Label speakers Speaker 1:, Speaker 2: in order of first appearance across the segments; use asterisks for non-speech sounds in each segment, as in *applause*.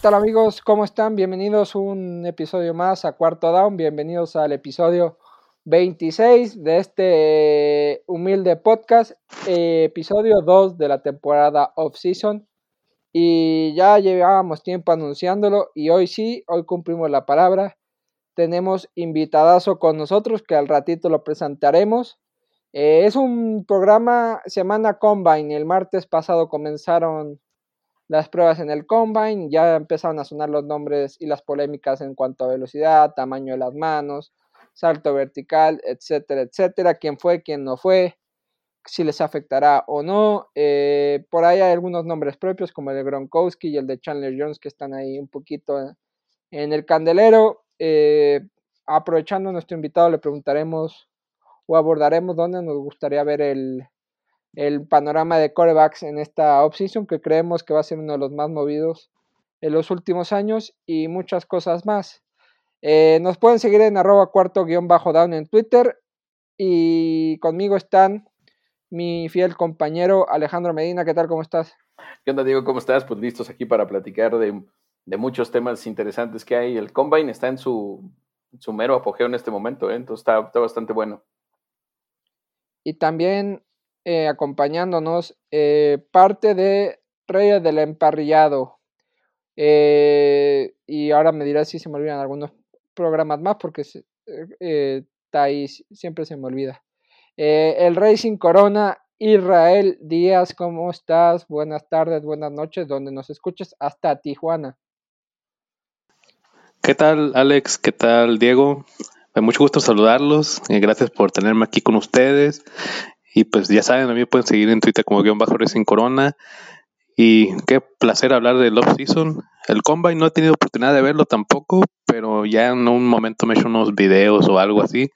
Speaker 1: tal amigos? ¿Cómo están? Bienvenidos un episodio más a Cuarto Down. Bienvenidos al episodio 26 de este humilde podcast, episodio 2 de la temporada off-season. Y ya llevábamos tiempo anunciándolo y hoy sí, hoy cumplimos la palabra. Tenemos invitadazo con nosotros que al ratito lo presentaremos. Eh, es un programa semana Combine. El martes pasado comenzaron las pruebas en el combine, ya empezaron a sonar los nombres y las polémicas en cuanto a velocidad, tamaño de las manos, salto vertical, etcétera, etcétera, quién fue, quién no fue, si les afectará o no. Eh, por ahí hay algunos nombres propios como el de Gronkowski y el de Chandler Jones que están ahí un poquito en el candelero. Eh, aprovechando nuestro invitado, le preguntaremos o abordaremos dónde nos gustaría ver el, el panorama de corebacks en esta offseason, que creemos que va a ser uno de los más movidos en los últimos años y muchas cosas más. Eh, nos pueden seguir en arroba cuarto guion bajo down en Twitter y conmigo están mi fiel compañero Alejandro Medina. ¿Qué tal? ¿Cómo estás?
Speaker 2: ¿Qué onda, Diego? ¿Cómo estás? Pues listos aquí para platicar de, muchos temas interesantes que hay. El Combine está en su, su mero apogeo en este momento, ¿eh? entonces está, está bastante bueno.
Speaker 1: Y también eh, acompañándonos eh, parte de Reyes del Emparrillado. Eh, y ahora me dirás si se me olvidan algunos programas más porque está ahí, siempre se me olvida. el Racing Corona, Israel Díaz, ¿cómo estás? Buenas tardes, buenas noches, donde nos escuches, hasta Tijuana.
Speaker 3: ¿Qué tal, Alex? ¿Qué tal, Diego? Mucho gusto saludarlos. gracias por tenerme aquí con ustedes. Y pues ya saben, a mí me pueden seguir en Twitter como guion bajo Racing Corona. Y qué placer hablar del off-season. El Combine no he tenido oportunidad de verlo tampoco, pero ya en un momento me he hecho unos videos o algo así.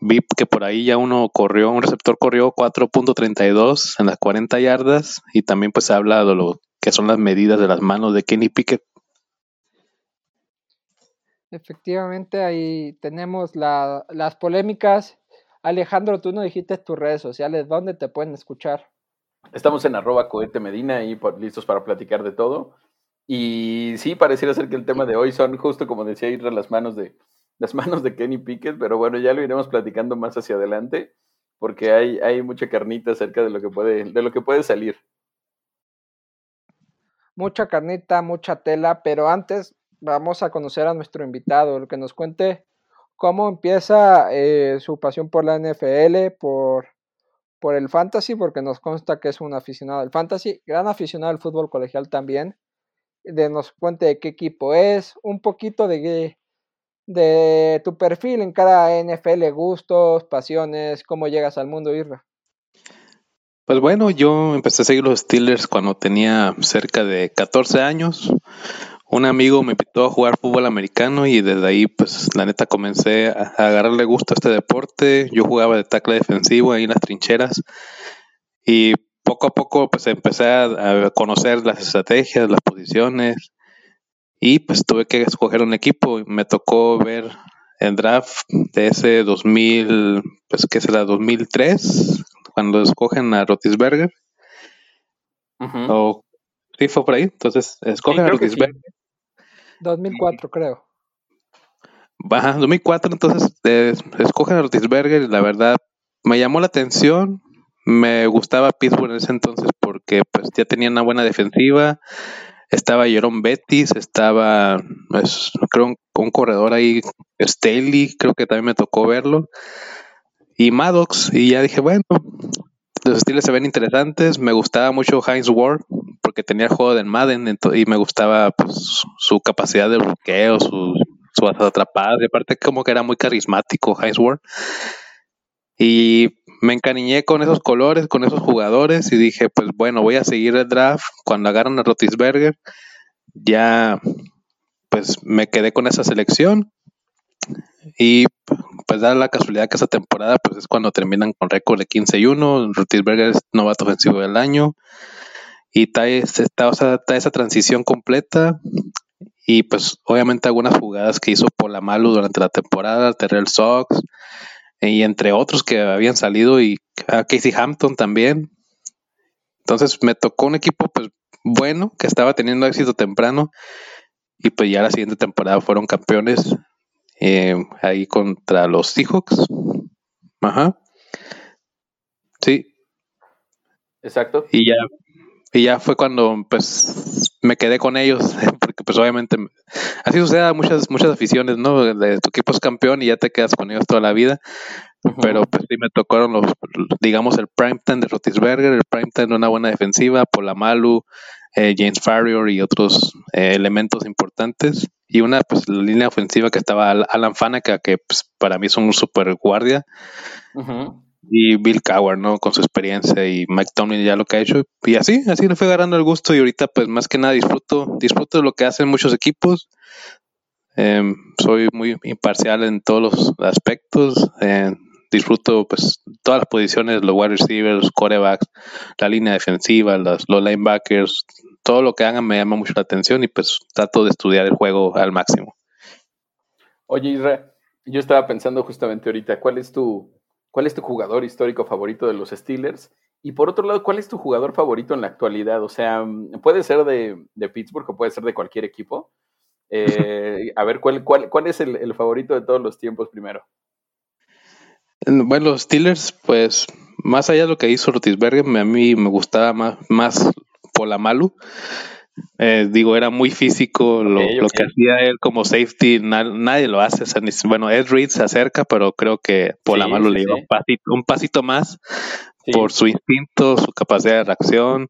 Speaker 3: Vi que por ahí ya uno corrió, un receptor corrió 4.32 en las 40 yardas y también pues se habla de lo que son las medidas de las manos de Kenny Pickett.
Speaker 1: Efectivamente, ahí tenemos las polémicas Alejandro, tú no dijiste tus redes sociales, ¿dónde te pueden escuchar?
Speaker 2: Estamos en arroba cohete medina y listos para platicar de todo. Y sí, pareciera ser que el tema de hoy son justo como decía ir a las manos de las manos de Kenny Pickett, pero bueno, ya lo iremos platicando más hacia adelante, porque hay, hay mucha carnita acerca de lo que puede, de lo que puede salir.
Speaker 1: Mucha carnita, mucha tela, pero antes vamos a conocer a nuestro invitado, el que nos cuente cómo empieza eh, su pasión por la NFL, por, por el fantasy, porque nos consta que es un aficionado del fantasy, gran aficionado al fútbol colegial también. De nos cuente de qué equipo es, un poquito de, de tu perfil en cada NFL, gustos, pasiones, cómo llegas al mundo, Irra.
Speaker 3: Pues bueno, yo empecé a seguir los Steelers cuando tenía cerca de 14 años un amigo me invitó a jugar fútbol americano y desde ahí, pues la neta comencé a, agarrarle gusto a este deporte. Yo jugaba de tackle defensivo ahí en las trincheras y poco a poco pues empecé a, conocer las estrategias, las posiciones y pues tuve que escoger un equipo. Me tocó ver el draft de ese 2000, pues que será 2003, cuando escogen a Rotisberger. O sí fue por ahí, entonces escogen a Rotisberger.
Speaker 1: 2004, creo.
Speaker 3: Baja, 2004, entonces eh, escogen a Rotisberger y la verdad me llamó la atención. Me gustaba Pittsburgh en ese entonces porque pues ya tenía una buena defensiva. Estaba Jerome Bettis, estaba, pues, creo, un, corredor ahí, Staley, creo que también me tocó verlo. Y Maddox, y ya dije, bueno, los estilos se ven interesantes. Me gustaba mucho Heinz Ward porque tenía el juego del Madden y me gustaba pues, su capacidad de bloqueo, su, su atrapada. Y aparte, como que era muy carismático Ward. Y me encariñé con esos colores, con esos jugadores y dije, pues bueno, voy a seguir el draft. Cuando agarran a Rotisberger, ya pues me quedé con esa selección. Y pues da la casualidad que esa temporada pues es cuando terminan con récord de 15 y 1, Rutisberger es novato ofensivo del año y está, está, esa transición completa y pues obviamente algunas jugadas que hizo por la Malu durante la temporada, Terrell Sox y entre otros que habían salido y a Casey Hampton también. Entonces me tocó un equipo pues bueno que estaba teniendo éxito temprano y pues ya la siguiente temporada fueron campeones eh, ahí contra los Seahawks. Ajá. Sí.
Speaker 2: Exacto.
Speaker 3: Y ya, y ya fue cuando pues me quedé con ellos, *laughs* porque pues obviamente así sucede a muchas, muchas aficiones, ¿no? De, tu equipo es campeón y ya te quedas con ellos toda la vida. Pero pues sí me tocaron los, digamos, el prime time de Rotisberger, el prime time de una buena defensiva, Polamalu, eh, James Farrior y otros eh, elementos importantes. Y una, pues, la línea ofensiva que estaba Alan Faneca, que pues, para mí es un super guardia. Y Bill Cowher, ¿no? Con su experiencia y Mike Tomlin ya lo que ha hecho. Y así, así le fue agarrando el gusto. Y ahorita, pues, más que nada disfruto, disfruto de lo que hacen muchos equipos. Em, soy muy imparcial en todos los aspectos. Eh, disfruto pues todas las posiciones, los wide receivers, corebacks, la línea defensiva, los, los linebackers, todo lo que hagan me llama mucho la atención y pues trato de estudiar el juego al máximo.
Speaker 2: Oye, Isra, yo estaba pensando justamente ahorita, ¿cuál es tu, cuál es tu jugador histórico favorito de los Steelers? Y por otro lado, ¿cuál es tu jugador favorito en la actualidad? O sea, puede ser de, de Pittsburgh o puede ser de cualquier equipo. Eh, a ver, ¿cuál, cuál, cuál es el, el favorito de todos los tiempos primero?
Speaker 3: Bueno, los Steelers, pues, más allá de lo que hizo Rotisberger, a mí me gustaba más, más Polamalu. Eh, digo, era muy físico lo, que hacía él como safety, nadie lo hace. bueno, Ed Reed se acerca, pero creo que Polamalu le dio un pasito, más por su instinto, su capacidad de reacción,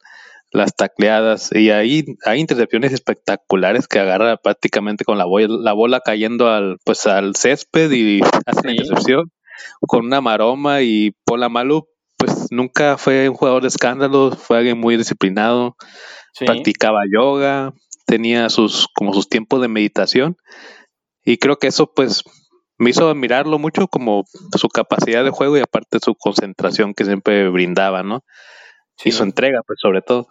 Speaker 3: las tacleadas. Y ahí hay intercepciones espectaculares que agarra prácticamente con la bola, la bola cayendo al, pues, al césped y *laughs* hace la intercepción con una maroma y Pola Malu pues nunca fue un jugador de escándalos, fue alguien muy disciplinado, practicaba yoga, tenía sus como sus tiempos de meditación y creo que eso pues me hizo admirarlo mucho como su capacidad de juego y aparte su concentración que siempre brindaba, ¿no? Y su entrega, pues sobre todo.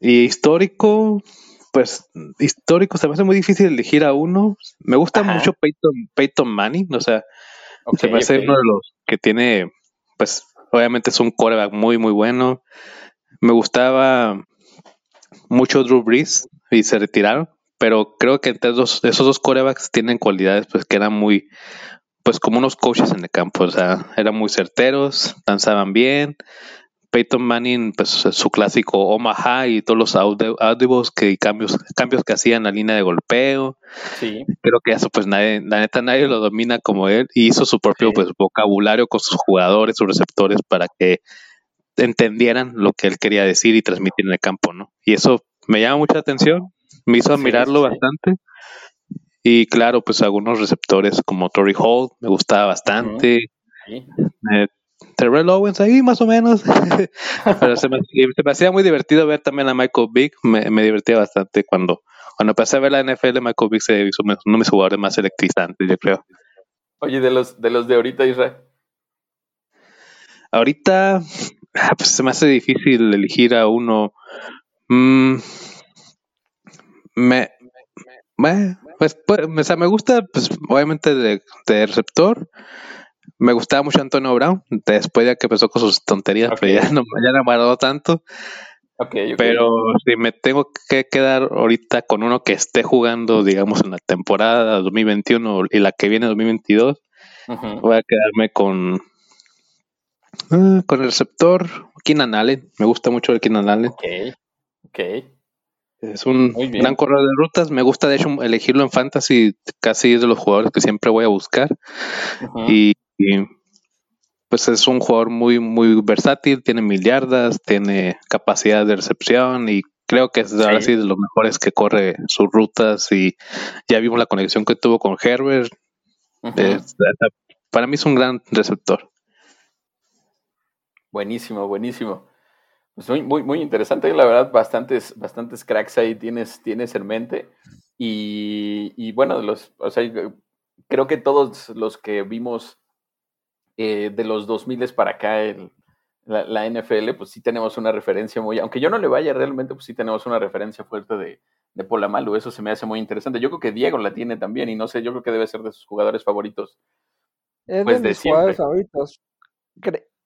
Speaker 3: Y histórico, pues histórico, se me hace muy difícil elegir a uno. Me gusta mucho Peyton, Peyton Manning, o sea, se me hace uno de los que tiene, pues, obviamente es un coreback muy, muy bueno. Me gustaba mucho Drew Brees y se retiraron, pero creo que entre esos dos corebacks tienen cualidades, pues, que eran muy, pues, como unos coaches en el campo, o sea, eran muy certeros, danzaban bien, Peyton Manning, pues su clásico Omaha y todos los audibles que cambios, cambios que hacían en la línea de golpeo. Sí. Creo que eso, pues nadie, la neta nadie lo domina como él y hizo su propio pues, vocabulario con sus jugadores, sus receptores para que entendieran lo que él quería decir y transmitir en el campo, ¿no? Y eso me llama mucha atención, me hizo admirarlo bastante. Y claro, pues algunos receptores como Tory Hall me gustaba bastante. Sí. Terrell Owens ahí más o menos. *laughs* Pero se me, hacía muy divertido ver también a Michael Vick. Me, divertía bastante cuando, cuando empecé a ver la NFL, Michael Vick se hizo uno de mis jugadores más electrizantes, yo creo.
Speaker 2: Oye, de los de los de ahorita, Israel.
Speaker 3: Ahorita ah, pues, se me hace difícil elegir a uno. Mm, me, pues, pues, o sea, me gusta, pues, obviamente de, de receptor me gustaba mucho Antonio Brown, después ya que empezó con sus tonterías, pero ya no, ya no me agradó tanto. Pero si me tengo que quedar ahorita con uno que esté jugando, digamos, en la temporada 2021 y la que viene 2022, voy a quedarme con ah, con el receptor Keenan Allen. Me gusta mucho el Keenan Allen.
Speaker 2: Ok, ok.
Speaker 3: Es un gran corredor de rutas. Me gusta, de hecho, elegirlo en fantasy. Casi es de los jugadores que siempre voy a buscar. Y y pues es un jugador muy, muy versátil, tiene mil yardas, tiene capacidad de recepción y creo que es ahora sí de los mejores que corre sus rutas y ya vimos la conexión que tuvo con Herbert. para mí es un gran receptor.
Speaker 2: Buenísimo, buenísimo. Pues muy, muy, muy interesante, la verdad, bastantes, bastantes cracks ahí tienes, tienes en mente. Y, y bueno, los, o sea, creo que todos los que vimos eh, de los 2000 para acá la, NFL, pues sí tenemos una referencia muy, aunque yo no le vaya realmente, pues sí tenemos una referencia fuerte de, de Polamalu, eso se me hace muy interesante. Yo creo que Diego la tiene también y no sé, yo creo que debe ser de sus jugadores favoritos.
Speaker 1: Es pues, de, mis jugadores favoritos.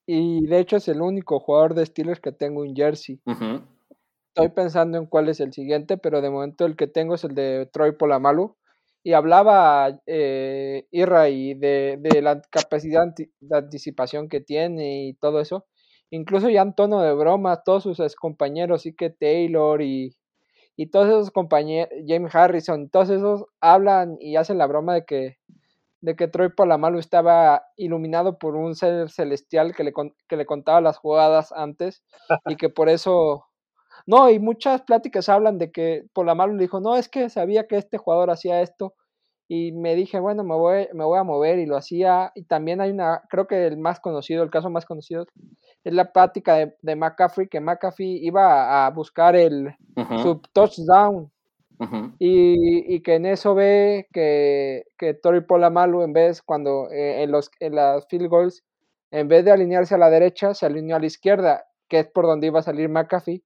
Speaker 1: Y de hecho es el único jugador de Steelers que tengo un jersey. estoy pensando en cuál es el siguiente, pero de momento el que tengo es el de Troy Polamalu. Y hablaba eh, Irra y de, de la capacidad de anticipación que tiene y todo eso. Incluso ya en tono de broma, todos sus compañeros, sí que Taylor y, y todos esos compañeros, James Harrison, todos esos hablan y hacen la broma de que de que Troy Polamalu estaba iluminado por un ser celestial que le, que le contaba las jugadas antes y que por eso... No, y muchas pláticas hablan de que Polamalu le dijo, no, es que sabía que este jugador hacía esto y me dije, bueno, me voy, me voy a mover y lo hacía. Y también hay una, creo que el más conocido, el caso más conocido, es la plática de, de McCaffrey, que McAfee iba a, buscar el, su touchdown y, que en eso ve que, que Tori Polamalu, en vez, cuando eh, en, los, en las field goals, en vez de alinearse a la derecha, se alineó a la izquierda, que es por donde iba a salir McAfee.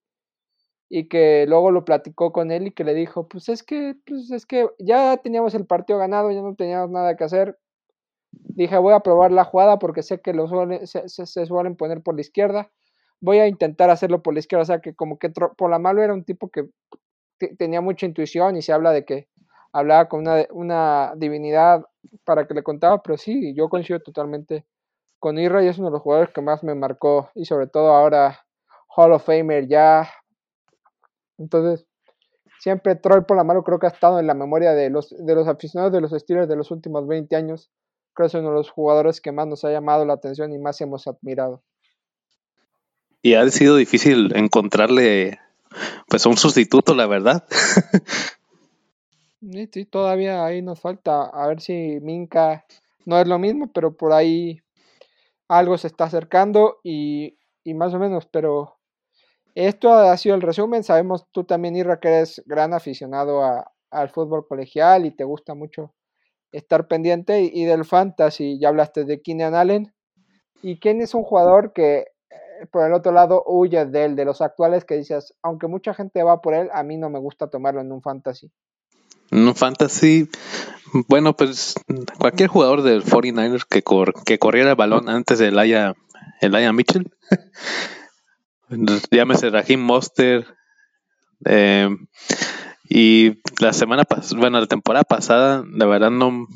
Speaker 1: Y que luego lo platicó con él y que le dijo, pues es que, pues es que ya teníamos el partido ganado, ya no teníamos nada que hacer. Dije, voy a probar la jugada porque sé que los se, se, suelen poner por la izquierda. Voy a intentar hacerlo por la izquierda. O sea que como que Polamalu era un tipo que tenía mucha intuición y se habla de que hablaba con una, una divinidad para que le contaba, pero sí, yo coincido totalmente con Irra y es uno de los jugadores que más me marcó y sobre todo ahora Hall of Famer ya. Entonces, siempre Troy por la mano creo que ha estado en la memoria de los, de los aficionados de los Steelers de los últimos 20 años. Creo que es uno de los jugadores que más nos ha llamado la atención y más hemos admirado.
Speaker 3: Y ha sido difícil encontrarle pues un sustituto, la verdad.
Speaker 1: Sí, todavía ahí nos falta a ver si Minka no es lo mismo, pero por ahí algo se está acercando y, más o menos, pero esto ha sido el resumen. Sabemos tú también, Irra, que eres gran aficionado al fútbol colegial y te gusta mucho estar pendiente y, del fantasy. Ya hablaste de Keenan Allen. ¿Y quién es un jugador que por el otro lado, huye de él, de los actuales que dices, aunque mucha gente va por él, a mí no me gusta tomarlo en un fantasy.
Speaker 3: En un fantasy, bueno, pues cualquier jugador del 49ers que, que corriera el balón antes del Aya, el Aya Mitchell, *laughs* llámese Raheem Monster, eh, y la semana pasada, bueno, la temporada pasada, la verdad no,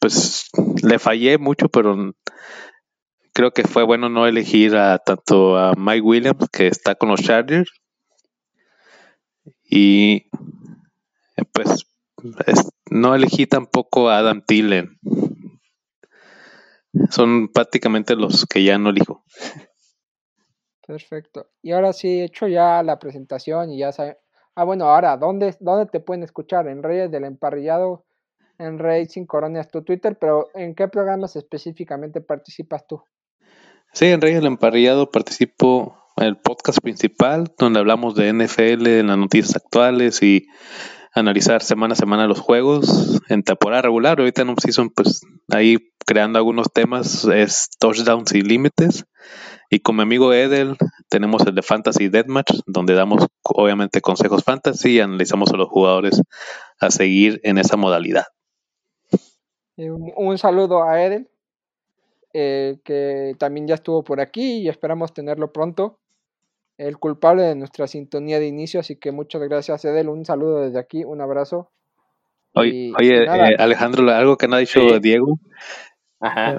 Speaker 3: pues le fallé mucho, pero creo que fue bueno no elegir a tanto a Mike Williams, que está con los Chargers, y pues no elegí tampoco a Adam Thielen. Son prácticamente los que ya no elijo.
Speaker 1: Perfecto. Y ahora sí, he hecho ya la presentación y ya saben. Ah, bueno, ahora, ¿dónde, ¿dónde te pueden escuchar? En Reyes del Emparrillado, en Racing Coronas, tu Twitter, pero ¿en qué programas específicamente participas tú?
Speaker 3: Sí, en Reyes del Emparrillado participo en el podcast principal, donde hablamos de NFL, en las noticias actuales y analizar semana a semana los juegos en temporada regular. Ahorita en un season, pues ahí creando algunos temas es touchdowns y límites. Y con mi amigo Edel tenemos el de Fantasy Deathmatch, donde damos obviamente consejos fantasy y analizamos a los jugadores a seguir en esa modalidad.
Speaker 1: Un saludo a Edel. Eh, que también ya estuvo por aquí y esperamos tenerlo pronto. El culpable de nuestra sintonía de inicio, así que muchas gracias, Edel. Un saludo desde aquí, un abrazo.
Speaker 3: Oye, eh, Alejandro, algo que no ha dicho Diego. Eh,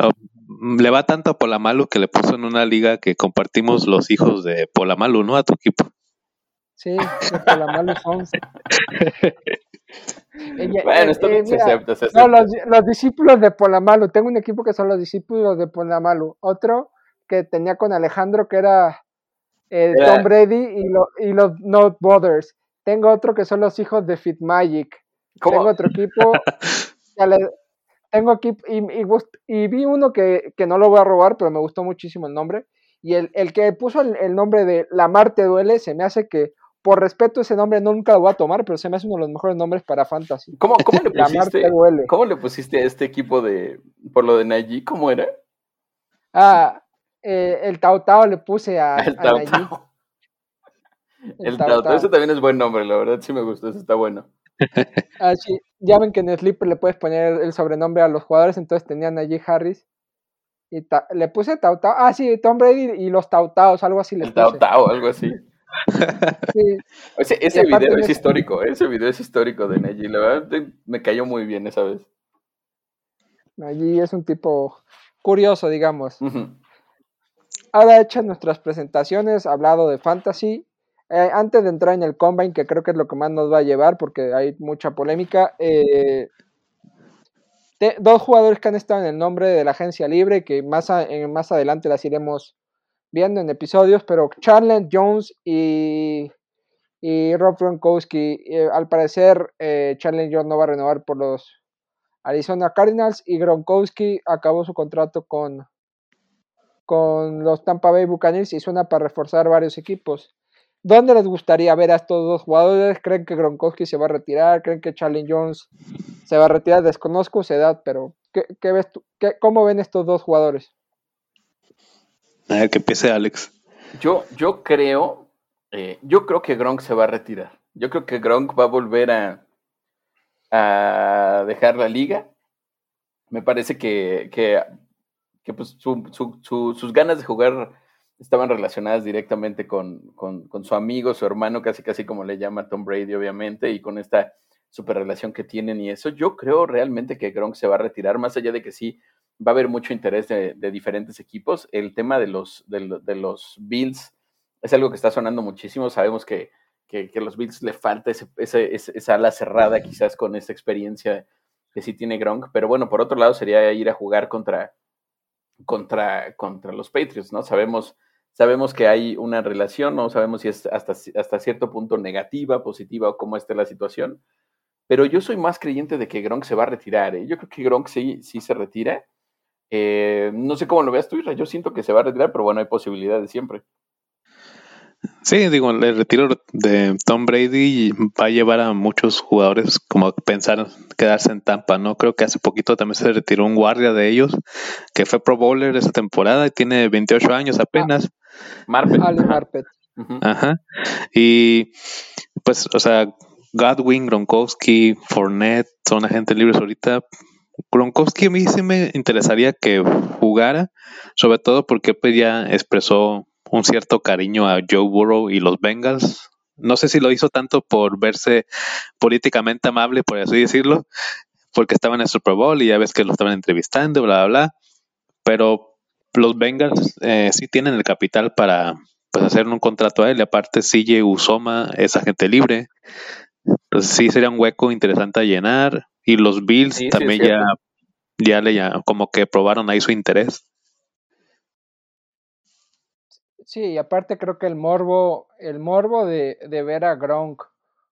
Speaker 3: le va tanto a Polamalu que le puso en una liga que compartimos los hijos de Polamalu, ¿no? A tu equipo.
Speaker 1: Sí, de Polamalu *laughs* son.
Speaker 2: bueno, esto eh,
Speaker 1: No, los, discípulos de Polamalu. Tengo un equipo que son los discípulos de Polamalu. Otro que tenía con Alejandro que era eh, Tom Brady y, los Not Brothers. Tengo otro que son los hijos de Fit Magic. Tengo otro equipo. *laughs* tengo equipo y, y, vi uno que, no lo voy a robar, pero me gustó muchísimo el nombre. Y el, el que puso el, el nombre de La Marte Duele se me hace que por respeto ese nombre nunca lo voy a tomar, pero se me hace uno de los mejores nombres para fantasy.
Speaker 2: ¿Cómo, cómo *laughs* le pusiste? ¿Cómo le pusiste a este equipo de por lo de Nayi? ¿Cómo era?
Speaker 1: Ah, eh, el Tao Tao le puse a, *laughs*
Speaker 2: el Tao Tao. El, Tao Tao, ese también es buen nombre, la verdad sí me gustó, ese está bueno. *laughs*
Speaker 1: Ah, sí, ya ven que en Sleeper le puedes poner el sobrenombre a los jugadores, entonces tenían allí Harris. Y le puse Tao Tao. Ah, sí, Tom Brady y los Tao Taos, algo así le
Speaker 2: el Tao Tao, algo así. Ese, video es histórico, ese video es histórico de Neji. La verdad me cayó muy bien esa vez.
Speaker 1: Allí es un tipo curioso, digamos. Ahora hecho nuestras presentaciones, hablado de fantasy. Eh, antes de entrar en el combine, que creo que es lo que más nos va a llevar, porque hay mucha polémica, eh, dos jugadores que han estado en el nombre de la agencia libre, que más, más adelante las iremos viendo en episodios, pero Charlotte Jones y, y Rob Gronkowski, eh, al parecer eh, Jones no va a renovar por los Arizona Cardinals y Gronkowski acabó su contrato con, con los Tampa Bay Buccaneers y suena para reforzar varios equipos. ¿Dónde les gustaría ver a estos dos jugadores? ¿Creen que Gronkowski se va a retirar? ¿Creen que Charlie Jones se va a retirar? Desconozco su edad, pero ¿qué, ves tú? ¿cómo ven estos dos jugadores?
Speaker 3: A ver, que empiece Alex.
Speaker 2: Yo, yo creo, eh, yo creo que Gronk se va a retirar. Yo creo que Gronk va a volver a, a dejar la liga. Me parece que, que, pues sus ganas de jugar estaban relacionadas directamente con, su amigo, su hermano, casi casi como le llama Tom Brady, obviamente, y con esta super relación que tienen y eso. Yo creo realmente que Gronk se va a retirar, más allá de que sí va a haber mucho interés de, diferentes equipos. El tema de los, de, los Bills es algo que está sonando muchísimo. Sabemos que, que, los Bills le falta ese, esa ala cerrada, quizás con esa experiencia que sí tiene Gronk. Pero bueno, por otro lado, sería ir a jugar contra, contra, contra los Patriots, ¿no? Sabemos, sabemos que hay una relación, no sabemos si es hasta, hasta cierto punto negativa, positiva o cómo esté la situación. Pero yo soy más creyente de que Gronk se va a retirar. ¿eh? Yo creo que Gronk sí, sí se retira eh, no sé cómo lo veas tú. Yo siento que se va a retirar, pero bueno, hay posibilidades siempre.
Speaker 3: Sí, digo, el retiro de Tom Brady va a llevar a muchos jugadores como a pensar quedarse en Tampa, ¿no? Creo que hace poquito también se retiró un guardia de ellos, que fue Pro Bowler esa temporada y tiene 28 años apenas.
Speaker 1: Marpet.
Speaker 3: Ajá. Y pues, o sea, Godwin, Gronkowski, Fournette son agentes libres ahorita, Gronkowski a mí sí me interesaría que jugara, sobre todo porque pues ya expresó un cierto cariño a Joe Burrow y los Bengals. No sé si lo hizo tanto por verse políticamente amable, por así decirlo, porque estaba en el Super Bowl y ya ves que lo estaban entrevistando, bla, bla, bla. Pero los Bengals eh, sí tienen el capital para pues, hacer un contrato a él. Y aparte, CJ Usoma es agente libre. Entonces sí sería un hueco interesante a llenar. Y los Bills también ya, ya le ya, como que probaron ahí su interés.
Speaker 1: Sí, y aparte creo que el morbo, el morbo de, ver a Gronk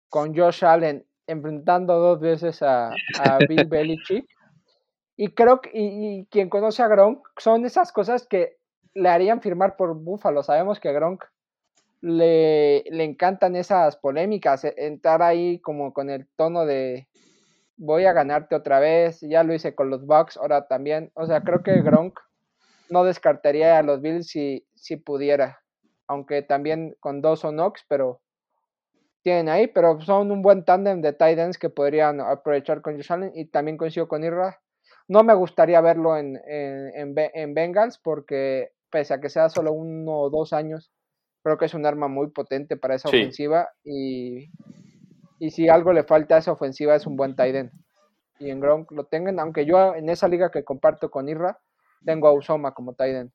Speaker 1: con Josh Allen enfrentando dos veces a, a *laughs* Bill Belichick. Y creo que y, quien conoce a Gronk son esas cosas que le harían firmar por Buffalo. Sabemos que a Gronk le, le encantan esas polémicas, e, entrar ahí como con el tono de, voy a ganarte otra vez, ya lo hice con los Bucks, ahora también, o sea, creo que Gronk no descartaría a los Bills si, si pudiera, aunque también con dos o Knox, pero tienen ahí, pero son un buen tándem de tight ends que podrían aprovechar con Josh Allen y también coincido con Irra. No me gustaría verlo en, en, en, Bengals porque pese a que sea solo uno o dos años, creo que es un arma muy potente para esa ofensiva y y si algo le falta a esa ofensiva es un buen tight end. Y en Gronk lo tengan, aunque yo en esa liga que comparto con Irra, tengo a Usoma como tight end.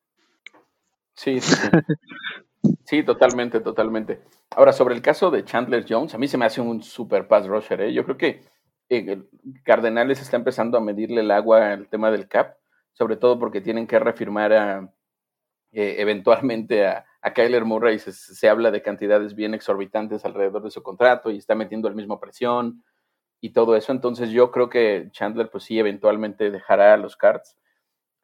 Speaker 2: Sí, sí, totalmente, totalmente. Ahora, sobre el caso de Chandler Jones, a mí se me hace un super pass rusher. ¿eh? Yo creo que eh, Cardenales está empezando a medirle el agua al tema del cap, sobre todo porque tienen que refirmar a, eh, eventualmente a, a Kyler Murray se, habla de cantidades bien exorbitantes alrededor de su contrato y está metiendo el mismo presión y todo eso. Entonces yo creo que Chandler pues sí eventualmente dejará los Cards.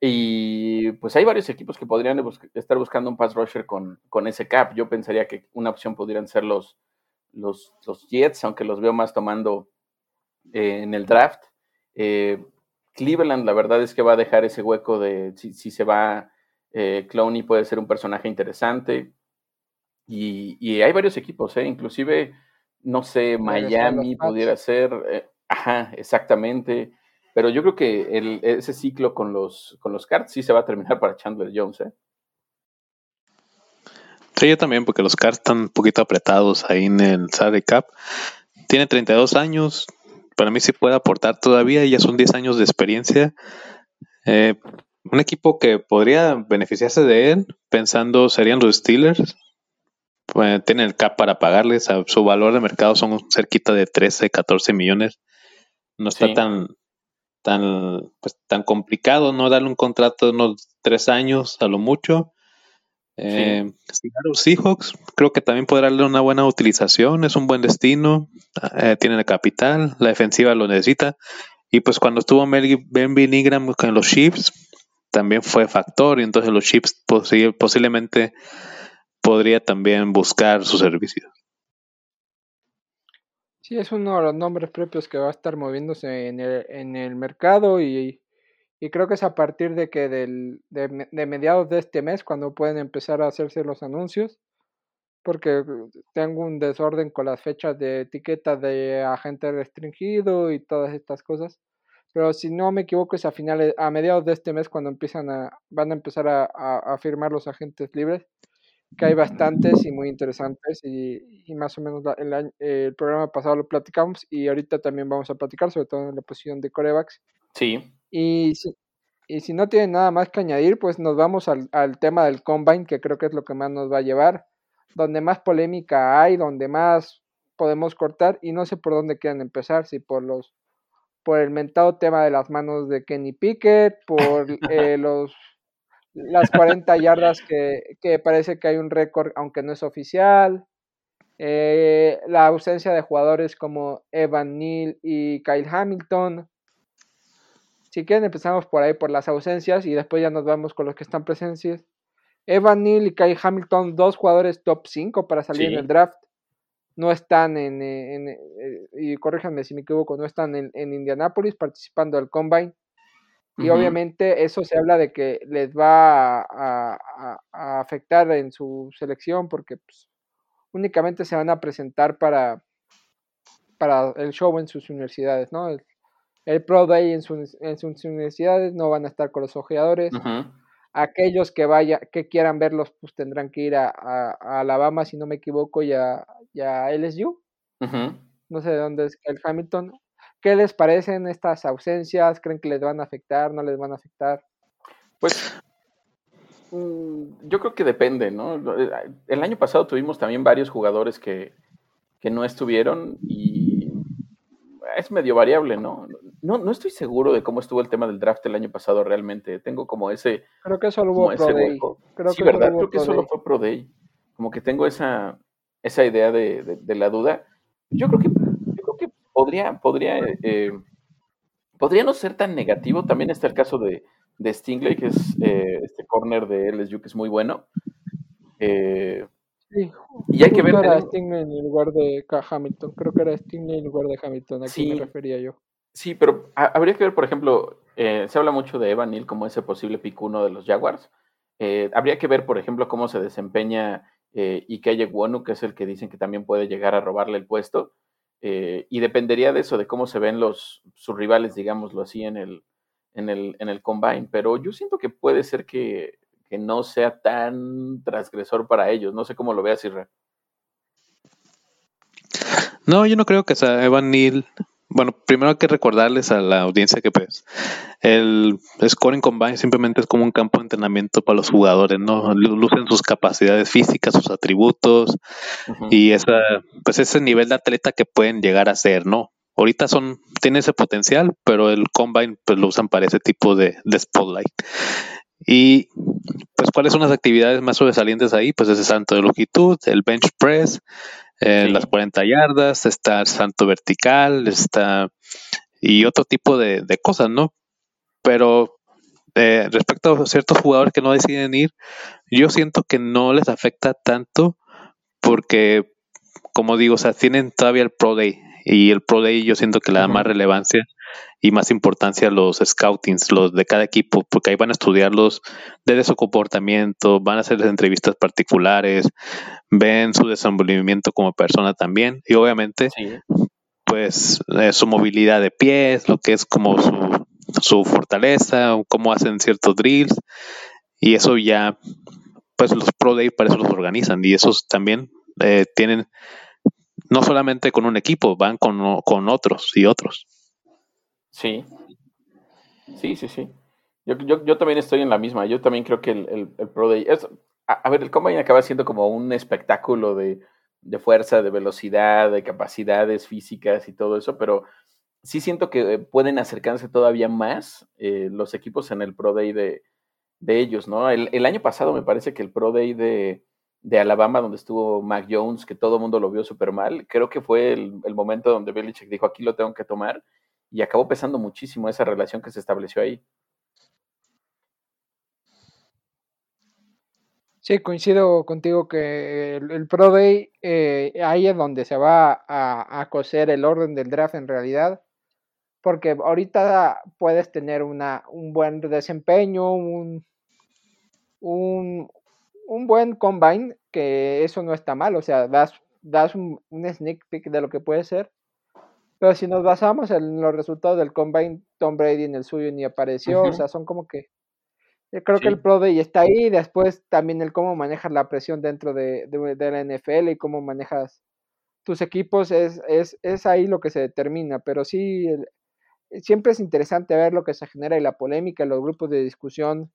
Speaker 2: Y pues hay varios equipos que podrían estar buscando un pass rusher con, con, ese cap. Yo pensaría que una opción podrían ser los, los, los Jets, aunque los veo más tomando eh, en el draft. Eh, Cleveland, la verdad es que va a dejar ese hueco de si, si se va eh, Clowney puede ser un personaje interesante. Y, hay varios equipos, ¿eh? inclusive, no sé, Miami pudiera ser. Eh, ajá, exactamente. Pero yo creo que el, ese ciclo con los, con los Cards sí se va a terminar para Chandler Jones. ¿eh?
Speaker 3: Sí, yo también, porque los Cars están un poquito apretados ahí en el salary cap. Tiene 32 años, para mí sí puede aportar todavía, ya son 10 años de experiencia. Eh, un equipo que podría beneficiarse de él, pensando, serían los Steelers. Pues, tienen el cap para pagarles, su valor de mercado son cerquita de 13, 14 millones. No está tan tan pues, tan complicado no darle un contrato de unos tres años a lo mucho eh, los Seahawks creo que también puede darle una buena utilización, es un buen destino, eh, tiene el capital, la defensiva lo necesita. Y pues cuando estuvo Ben Ingram con los Chiefs, también fue factor, y entonces los Chiefs posiblemente podría también buscar su servicio.
Speaker 1: Sí, es uno de los nombres propios que va a estar moviéndose en el, en el mercado y y creo que es a partir de que del, de, mediados de este mes cuando pueden empezar a hacerse los anuncios, porque tengo un desorden con las fechas de etiqueta de agente restringido y todas estas cosas. Pero si no me equivoco es a finales, a mediados de este mes cuando empiezan a, van a empezar a, a, firmar los agentes libres, que hay bastantes y muy interesantes y, y más o menos el, el programa pasado lo platicamos y ahorita también vamos a platicar sobre todo en la posición de corebacks.
Speaker 2: Sí.
Speaker 1: Y si, y si no tienen nada más que añadir, pues nos vamos al, al, tema del combine, que creo que es lo que más nos va a llevar, donde más polémica hay, donde más podemos cortar, y no sé por dónde quieren empezar, si por los por el mentado tema de las manos de Kenny Pickett, por *laughs* eh, los las 40 yardas que, que, parece que hay un récord, aunque no es oficial, eh, la ausencia de jugadores como Evan Neal y Kyle Hamilton, si quieren empezamos por ahí, por las ausencias, y después ya nos vamos con los que están presentes. Evan Neal y Kai Hamilton, dos jugadores top 5 para salir en el draft, no están en, eh, y corríjanme si me equivoco, no están en, en Indianapolis participando del Combine. Y obviamente eso se habla de que les va a, afectar en su selección porque pues, únicamente se van a presentar para, para el show en sus universidades, ¿no? el Pro Day en, sus universidades, no van a estar con los ojeadores. Aquellos que vaya, que quieran verlos, pues tendrán que ir a, Alabama, si no me equivoco, y a, LSU. No sé de dónde es el Hamilton. ¿Qué les parecen estas ausencias? ¿Creen que les van a afectar? ¿No les van a afectar?
Speaker 2: Pues mm, yo creo que depende, ¿no? El año pasado tuvimos también varios jugadores que, que no estuvieron y es medio variable, ¿no? No, no estoy seguro de cómo estuvo el tema del draft el año pasado realmente. Tengo como ese.
Speaker 1: Creo que solo hubo Pro Day.
Speaker 2: Creo sí, ¿verdad? Creo que solo fue Pro Day. Como que tengo esa, esa idea de, de, la duda. Yo creo que, yo creo que podría, podría, eh, podría no ser tan negativo. También está el caso de, de Stingley, que es eh, este corner de LSU, que es muy bueno. Eh,
Speaker 1: sí, y hay que ver. Era Stingley en lugar de Hamilton. Creo que era Stingley en lugar de Hamilton. ¿A sí, me refería yo?
Speaker 2: Sí, pero habría que ver, por ejemplo, eh, se habla mucho de Evan Neal como ese posible picuno de los Jaguars. Eh, habría que ver, por ejemplo, cómo se desempeña eh, Ike Wonu, que es el que dicen que también puede llegar a robarle el puesto. Eh, y dependería de eso, de cómo se ven los, sus rivales, digámoslo así, en el, en el, en el combine. Pero yo siento que puede ser que, que no sea tan transgresor para ellos. No sé cómo lo veas, Isra.
Speaker 3: No, yo no creo que sea Evan Neal bueno, primero hay que recordarles a la audiencia que pues el scoring combine simplemente es como un campo de entrenamiento para los jugadores, ¿no? Lucen sus capacidades físicas, sus atributos y esa, pues ese nivel de atleta que pueden llegar a ser, ¿no? Ahorita son, tiene ese potencial, pero el combine pues lo usan para ese tipo de, de spotlight. Y pues cuáles son las actividades más sobresalientes ahí, pues ese salto de longitud, el bench press, eh, las 40 yardas, está el salto vertical, está y otro tipo de, cosas, ¿no? Pero eh, respecto a ciertos jugadores que no deciden ir, yo siento que no les afecta tanto porque, como digo, o sea, tienen todavía el Pro Day y el Pro Day yo siento que le da más relevancia y más importancia los scoutings, los de cada equipo, porque ahí van a estudiarlos desde su comportamiento, van a hacer entrevistas particulares, ven su desenvolvimiento como persona también y obviamente pues eh, su movilidad de pies, lo que es como su, su fortaleza, cómo hacen ciertos drills y eso ya pues los Pro Day para eso los organizan y esos también eh, tienen, no solamente con un equipo, van con, con otros y otros.
Speaker 2: Sí, sí, sí, sí. Yo, yo, yo, también estoy en la misma. Yo también creo que el, el, Pro Day. Es, a, ver, el Combine acaba siendo como un espectáculo de, de, fuerza, de velocidad, de capacidades físicas y todo eso, pero sí siento que pueden acercarse todavía más eh, los equipos en el Pro Day de, de ellos, ¿no? El, el, año pasado me parece que el Pro Day de, de Alabama, donde estuvo Mac Jones, que todo el mundo lo vio súper mal, creo que fue el, el momento donde Belichick dijo, aquí lo tengo que tomar, y acabó pesando muchísimo esa relación que se estableció ahí.
Speaker 1: Sí, coincido contigo que el, Pro Day eh, ahí es donde se va a, coser el orden del draft en realidad, porque ahorita puedes tener una, un buen desempeño, un, un, buen combine, que eso no está mal, o sea, das, das un, sneak peek de lo que puede ser, pero si nos basamos en los resultados del combine, Tom Brady en el suyo ni apareció, o sea, son como que yo creo que el Pro Day está ahí, después también el cómo manejas la presión dentro de, la NFL y cómo manejas tus equipos es, es, es ahí lo que se determina, pero sí, siempre es interesante ver lo que se genera y la polémica, los grupos de discusión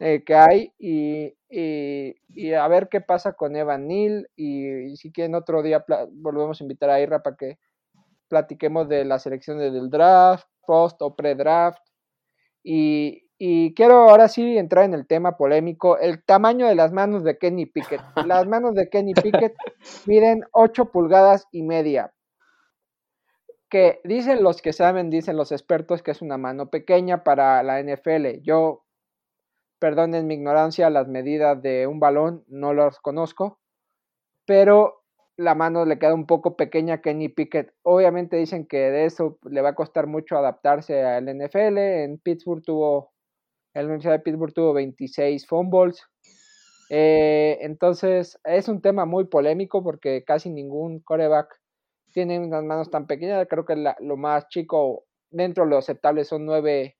Speaker 1: eh, que hay y, y, a ver qué pasa con Evan Neal y, si quieren otro día volvemos a invitar a Irra para que platiquemos de las elecciones del draft, post o pre-draft y, y quiero ahora sí entrar en el tema polémico, el tamaño de las manos de Kenny Pickett. *laughs* Las manos de Kenny Pickett miden 8 pulgadas y media. Que dicen los que saben, dicen los expertos que es una mano pequeña para la NFL. Yo, perdonen mi ignorancia, las medidas de un balón no las conozco, pero la mano le queda un poco pequeña a Kenny Pickett. Obviamente dicen que de eso le va a costar mucho adaptarse al NFL. En Pittsburgh tuvo la Universidad de Pittsburgh tuvo 26 fumbles. Eh, entonces, es un tema muy polémico porque casi ningún coreback tiene unas manos tan pequeñas. Creo que lo más chico dentro de lo aceptable son 9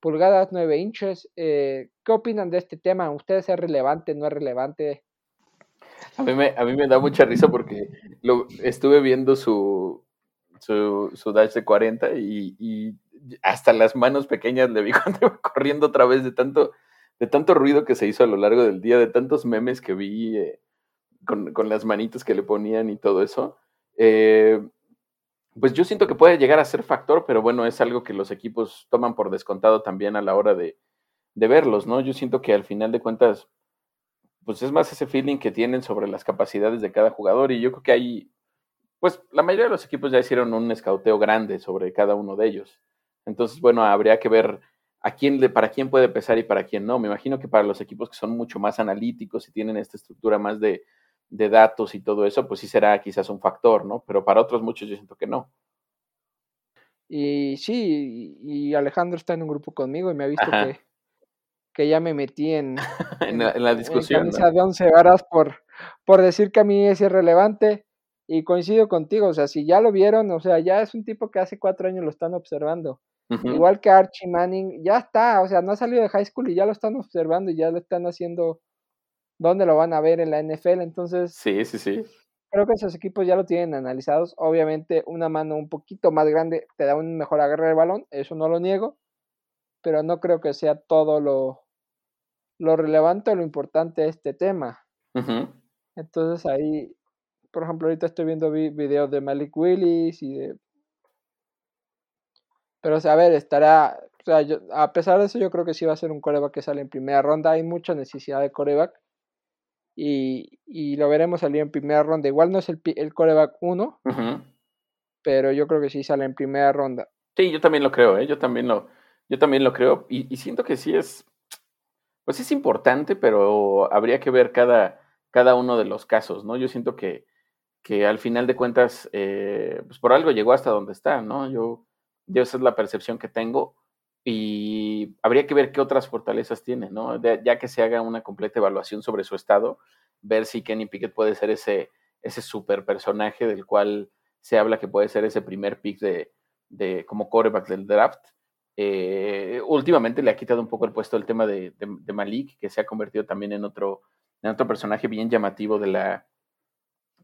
Speaker 1: pulgadas, 9 inches. Eh, ¿Qué opinan de este tema? ¿Ustedes es relevante, no es relevante?
Speaker 2: A mí me, a mí me da mucha risa porque lo, estuve viendo su, su, dash de 40 y hasta las manos pequeñas le vi *laughs* cuando iba corriendo otra vez de tanto, de tanto ruido que se hizo a lo largo del día, de tantos memes que vi eh, con, con, las manitas que le ponían y todo eso. Eh, pues yo siento que puede llegar a ser factor, pero bueno, es algo que los equipos toman por descontado también a la hora de, de verlos, ¿no? Yo siento que al final de cuentas, pues es más ese feeling que tienen sobre las capacidades de cada jugador y yo creo que hay, pues la mayoría de los equipos ya hicieron un escauteo grande sobre cada uno de ellos. Entonces, bueno, habría que ver a quién le, para quién puede pesar y para quién no. Me imagino que para los equipos que son mucho más analíticos y tienen esta estructura más de, datos y todo eso, pues sí será quizás un factor, ¿no? Pero para otros muchos yo siento que no.
Speaker 1: Y sí, y Alejandro está en un grupo conmigo y me ha visto que, que, ya me metí en, *laughs*
Speaker 2: en, la, discusión.
Speaker 1: En de once varas por, por decir que a mí es irrelevante. Y coincido contigo, o sea, si ya lo vieron, o sea, ya es un tipo que hace cuatro años lo están observando. Igual que Archie Manning, ya está, o sea, no ha salido de high school y ya lo están observando y ya lo están haciendo dónde lo van a ver en la NFL. Entonces,
Speaker 2: sí, sí, sí.
Speaker 1: Creo que esos equipos ya lo tienen analizados. Obviamente, una mano un poquito más grande te da un mejor agarre del balón, eso no lo niego, pero no creo que sea todo lo, lo relevante o lo importante de este tema. Entonces, ahí, por ejemplo, ahorita estoy viendo videos de Malik Willis y de pero, a ver, estará. O sea, a pesar de eso, yo creo que sí va a ser un coreback que sale en primera ronda. Hay mucha necesidad de coreback. Y, y lo veremos salir en primera ronda. Igual no es el, el coreback 1, pero yo creo que sí sale en primera ronda.
Speaker 2: Sí, yo también lo creo, ¿eh? Yo también lo, yo también lo creo. Y, y siento que sí es. Pues es importante, pero habría que ver cada, cada uno de los casos, ¿no? Yo siento que, que al final de cuentas, eh, pues por algo llegó hasta donde está, ¿no? Yo yo esa es la percepción que tengo y habría que ver qué otras fortalezas tiene, ¿no? ya que se haga una completa evaluación sobre su estado, ver si Kenny Pickett puede ser ese, ese super personaje del cual se habla que puede ser ese primer pick de, de como quarterback del draft. Eh, últimamente le ha quitado un poco el puesto el tema de, Malik, que se ha convertido también en otro, en otro personaje bien llamativo de la,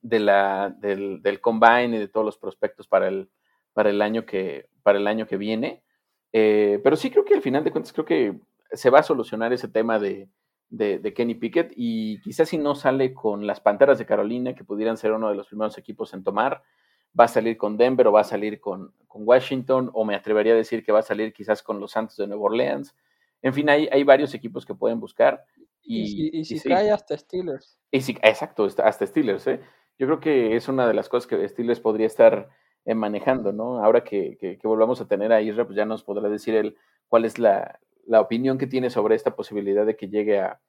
Speaker 2: de la, del, del combine y de todos los prospectos para el, para el año que, para el año que viene. Eh, pero sí creo que al final de cuentas creo que se va a solucionar ese tema de, de, Kenny Pickett y quizás si no sale con las Panteras de Carolina, que pudieran ser uno de los primeros equipos en tomar, va a salir con Denver o va a salir con, con Washington o me atrevería a decir que va a salir quizás con los Santos de Nueva Orleans. En fin, hay, hay varios equipos que pueden buscar.
Speaker 1: Y, si cae hasta Steelers.
Speaker 2: Y si, exacto, hasta Steelers. ¿eh? Yo creo que es una de las cosas que Steelers podría estar eh, manejando, ¿no? Ahora que, que, volvamos a tener a Isra, pues ya nos podrá decir él cuál es la, la opinión que tiene sobre esta posibilidad de que llegue a,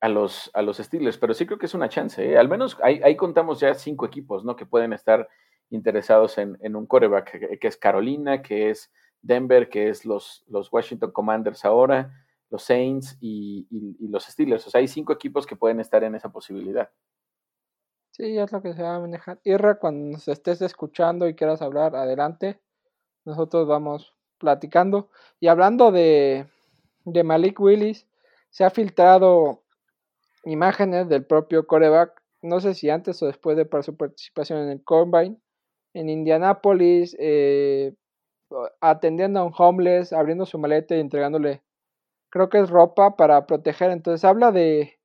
Speaker 2: a, los, a los Steelers. Pero sí creo que es una chance. ¿eh? Al menos ahí, ahí, contamos ya cinco equipos, ¿no? Que pueden estar interesados en, un coreback, que es Carolina, que es Denver, que es los, los Washington Commanders ahora, los Saints y, los Steelers. O sea, hay cinco equipos que pueden estar en esa posibilidad.
Speaker 1: Sí, es lo que se va a manejar. Irra, cuando nos estés escuchando y quieras hablar, adelante. Nosotros vamos platicando. Y hablando de, de Malik Willis, se ha filtrado imágenes del propio coreback, no sé si antes o después de para su participación en el Combine, en Indianápolis, eh, atendiendo a un homeless, abriendo su maleta y entregándole, creo que es ropa para proteger. Entonces habla de,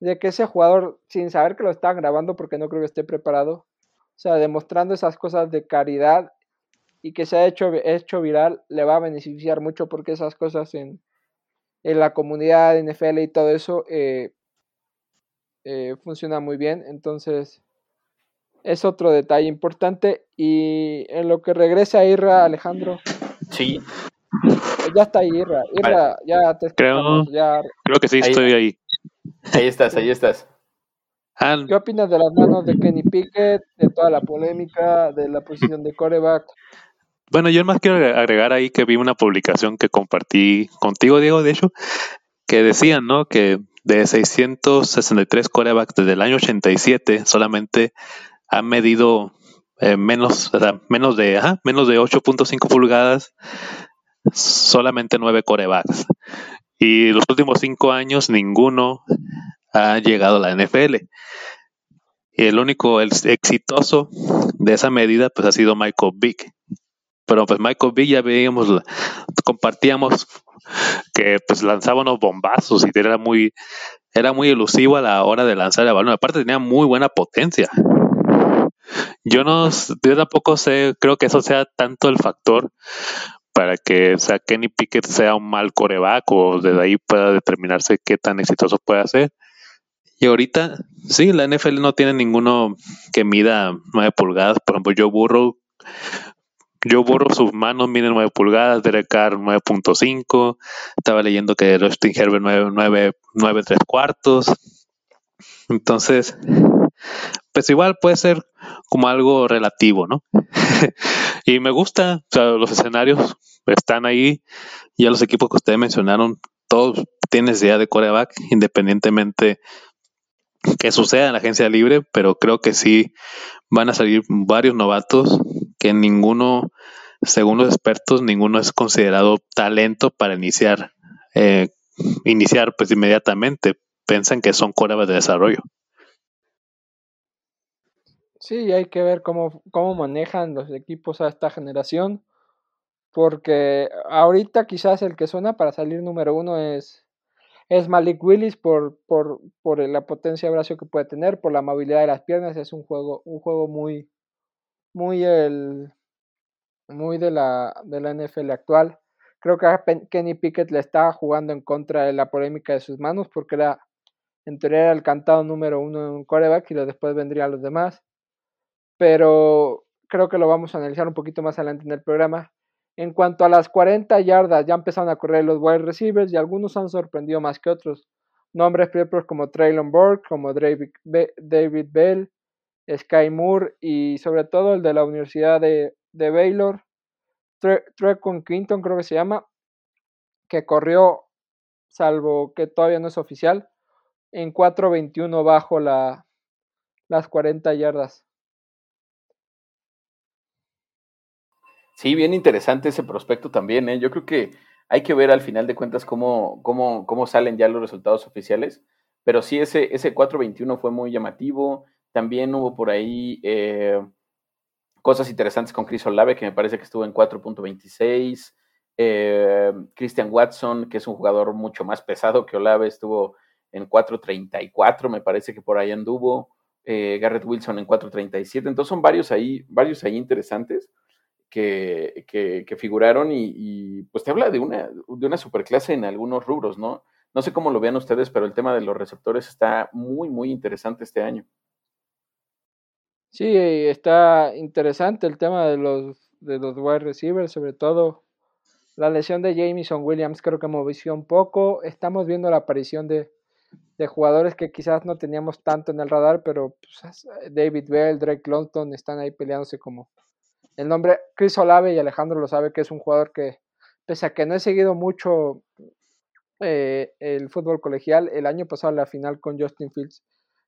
Speaker 1: de que ese jugador, sin saber que lo están grabando, porque no creo que esté preparado, o sea, demostrando esas cosas de caridad y que se ha hecho, hecho viral, le va a beneficiar mucho porque esas cosas en, en la comunidad NFL y todo eso eh, eh, funciona muy bien. Entonces, es otro detalle importante. Y en lo que regresa Irra, Alejandro.
Speaker 2: Sí.
Speaker 1: Ya está ahí, Irra. Irra, ya te
Speaker 3: creo, creo que sí, estoy ahí.
Speaker 2: Ahí estás, ahí estás.
Speaker 1: ¿Qué opinas de las manos de Kenny Pickett, de toda la polémica, de la posición de coreback?
Speaker 3: Bueno, yo más quiero agregar ahí que vi una publicación que compartí contigo, Diego, de hecho, que decían, ¿no? Que de 663 corebacks desde el año 87, solamente han medido eh, menos, o menos de, ajá, menos de 8.5 pulgadas, solamente 9 corebacks. Y los últimos 5 años ninguno ha llegado a la NFL. Y el único exitoso de esa medida pues ha sido Michael Vick. Pero pues Michael Vick ya veíamos, compartíamos que pues lanzaba unos bombazos y era muy, era muy elusivo a la hora de lanzar el balón. Aparte tenía muy buena potencia. Yo no, yo tampoco sé, creo que eso sea tanto el factor para que sea Kenny Pickett sea un mal coreback o desde ahí pueda determinarse qué tan exitoso puede ser. Y ahorita, sí, la NFL no tiene ninguno que mida 9 pulgadas. Por ejemplo, Joe Burrow, Joe Burrow sus manos miden 9 pulgadas, Derek Carr 9.5. Estaba leyendo que Rustin Herbert 9, 9, 9 3 cuartos. Entonces, pues igual puede ser como algo relativo, ¿no? *laughs* y me gusta, o sea, los escenarios están ahí, ya los equipos que ustedes mencionaron, todos tienen idea de coreback, independientemente que suceda en la agencia libre, pero creo que sí van a salir varios novatos que ninguno, según los expertos, ninguno es considerado talento para iniciar, eh, iniciar pues inmediatamente. Piensan que son corebacks de desarrollo.
Speaker 1: Sí, hay que ver cómo, cómo manejan los equipos a esta generación, porque ahorita quizás el que suena para salir número uno es, es Malik Willis por, por, por la potencia de brazo que puede tener, por la movilidad de las piernas, es un juego, un juego muy, muy el muy de la, de la NFL actual. Creo que Kenny Pickett le está jugando en contra de la polémica de sus manos porque era, en teoría era el cantado número uno en un coreback y después vendrían los demás pero creo que lo vamos a analizar un poquito más adelante en el programa. En cuanto a las 40 yardas, ya empezaron a correr los wide receivers y algunos han sorprendido más que otros. Nombres propios como Traylon Burke, como David, Bell, Sky Moore y sobre todo el de la Universidad de, Baylor, Trecon Quinton creo que se llama, que corrió, salvo que todavía no es oficial, en 4.21 bajo la, las 40 yardas.
Speaker 2: Sí, bien interesante ese prospecto también. ¿eh? Yo creo que hay que ver al final de cuentas cómo, cómo, cómo salen ya los resultados oficiales, pero sí ese, ese 4.21 fue muy llamativo. También hubo por ahí eh, cosas interesantes con Chris Olave, que me parece que estuvo en 4.26. Eh, Christian Watson, que es un jugador mucho más pesado que Olave, estuvo en 4.34, me parece que por ahí anduvo. Garrett Wilson en 4.37. Entonces son varios ahí, varios ahí interesantes que, que, figuraron y, pues te habla de una, de una superclase en algunos rubros, ¿no? No sé cómo lo vean ustedes, pero el tema de los receptores está muy, muy interesante este año.
Speaker 1: Sí, está interesante el tema de los, de los wide receivers, sobre todo la lesión de Jameson Williams creo que movió un poco. Estamos viendo la aparición de, de jugadores que quizás no teníamos tanto en el radar, pero pues, David Bell, Drake London están ahí peleándose como el nombre. Chris Olave y Alejandro lo sabe que es un jugador que, pese a que no he seguido mucho eh, el fútbol colegial, el año pasado la final con Justin Fields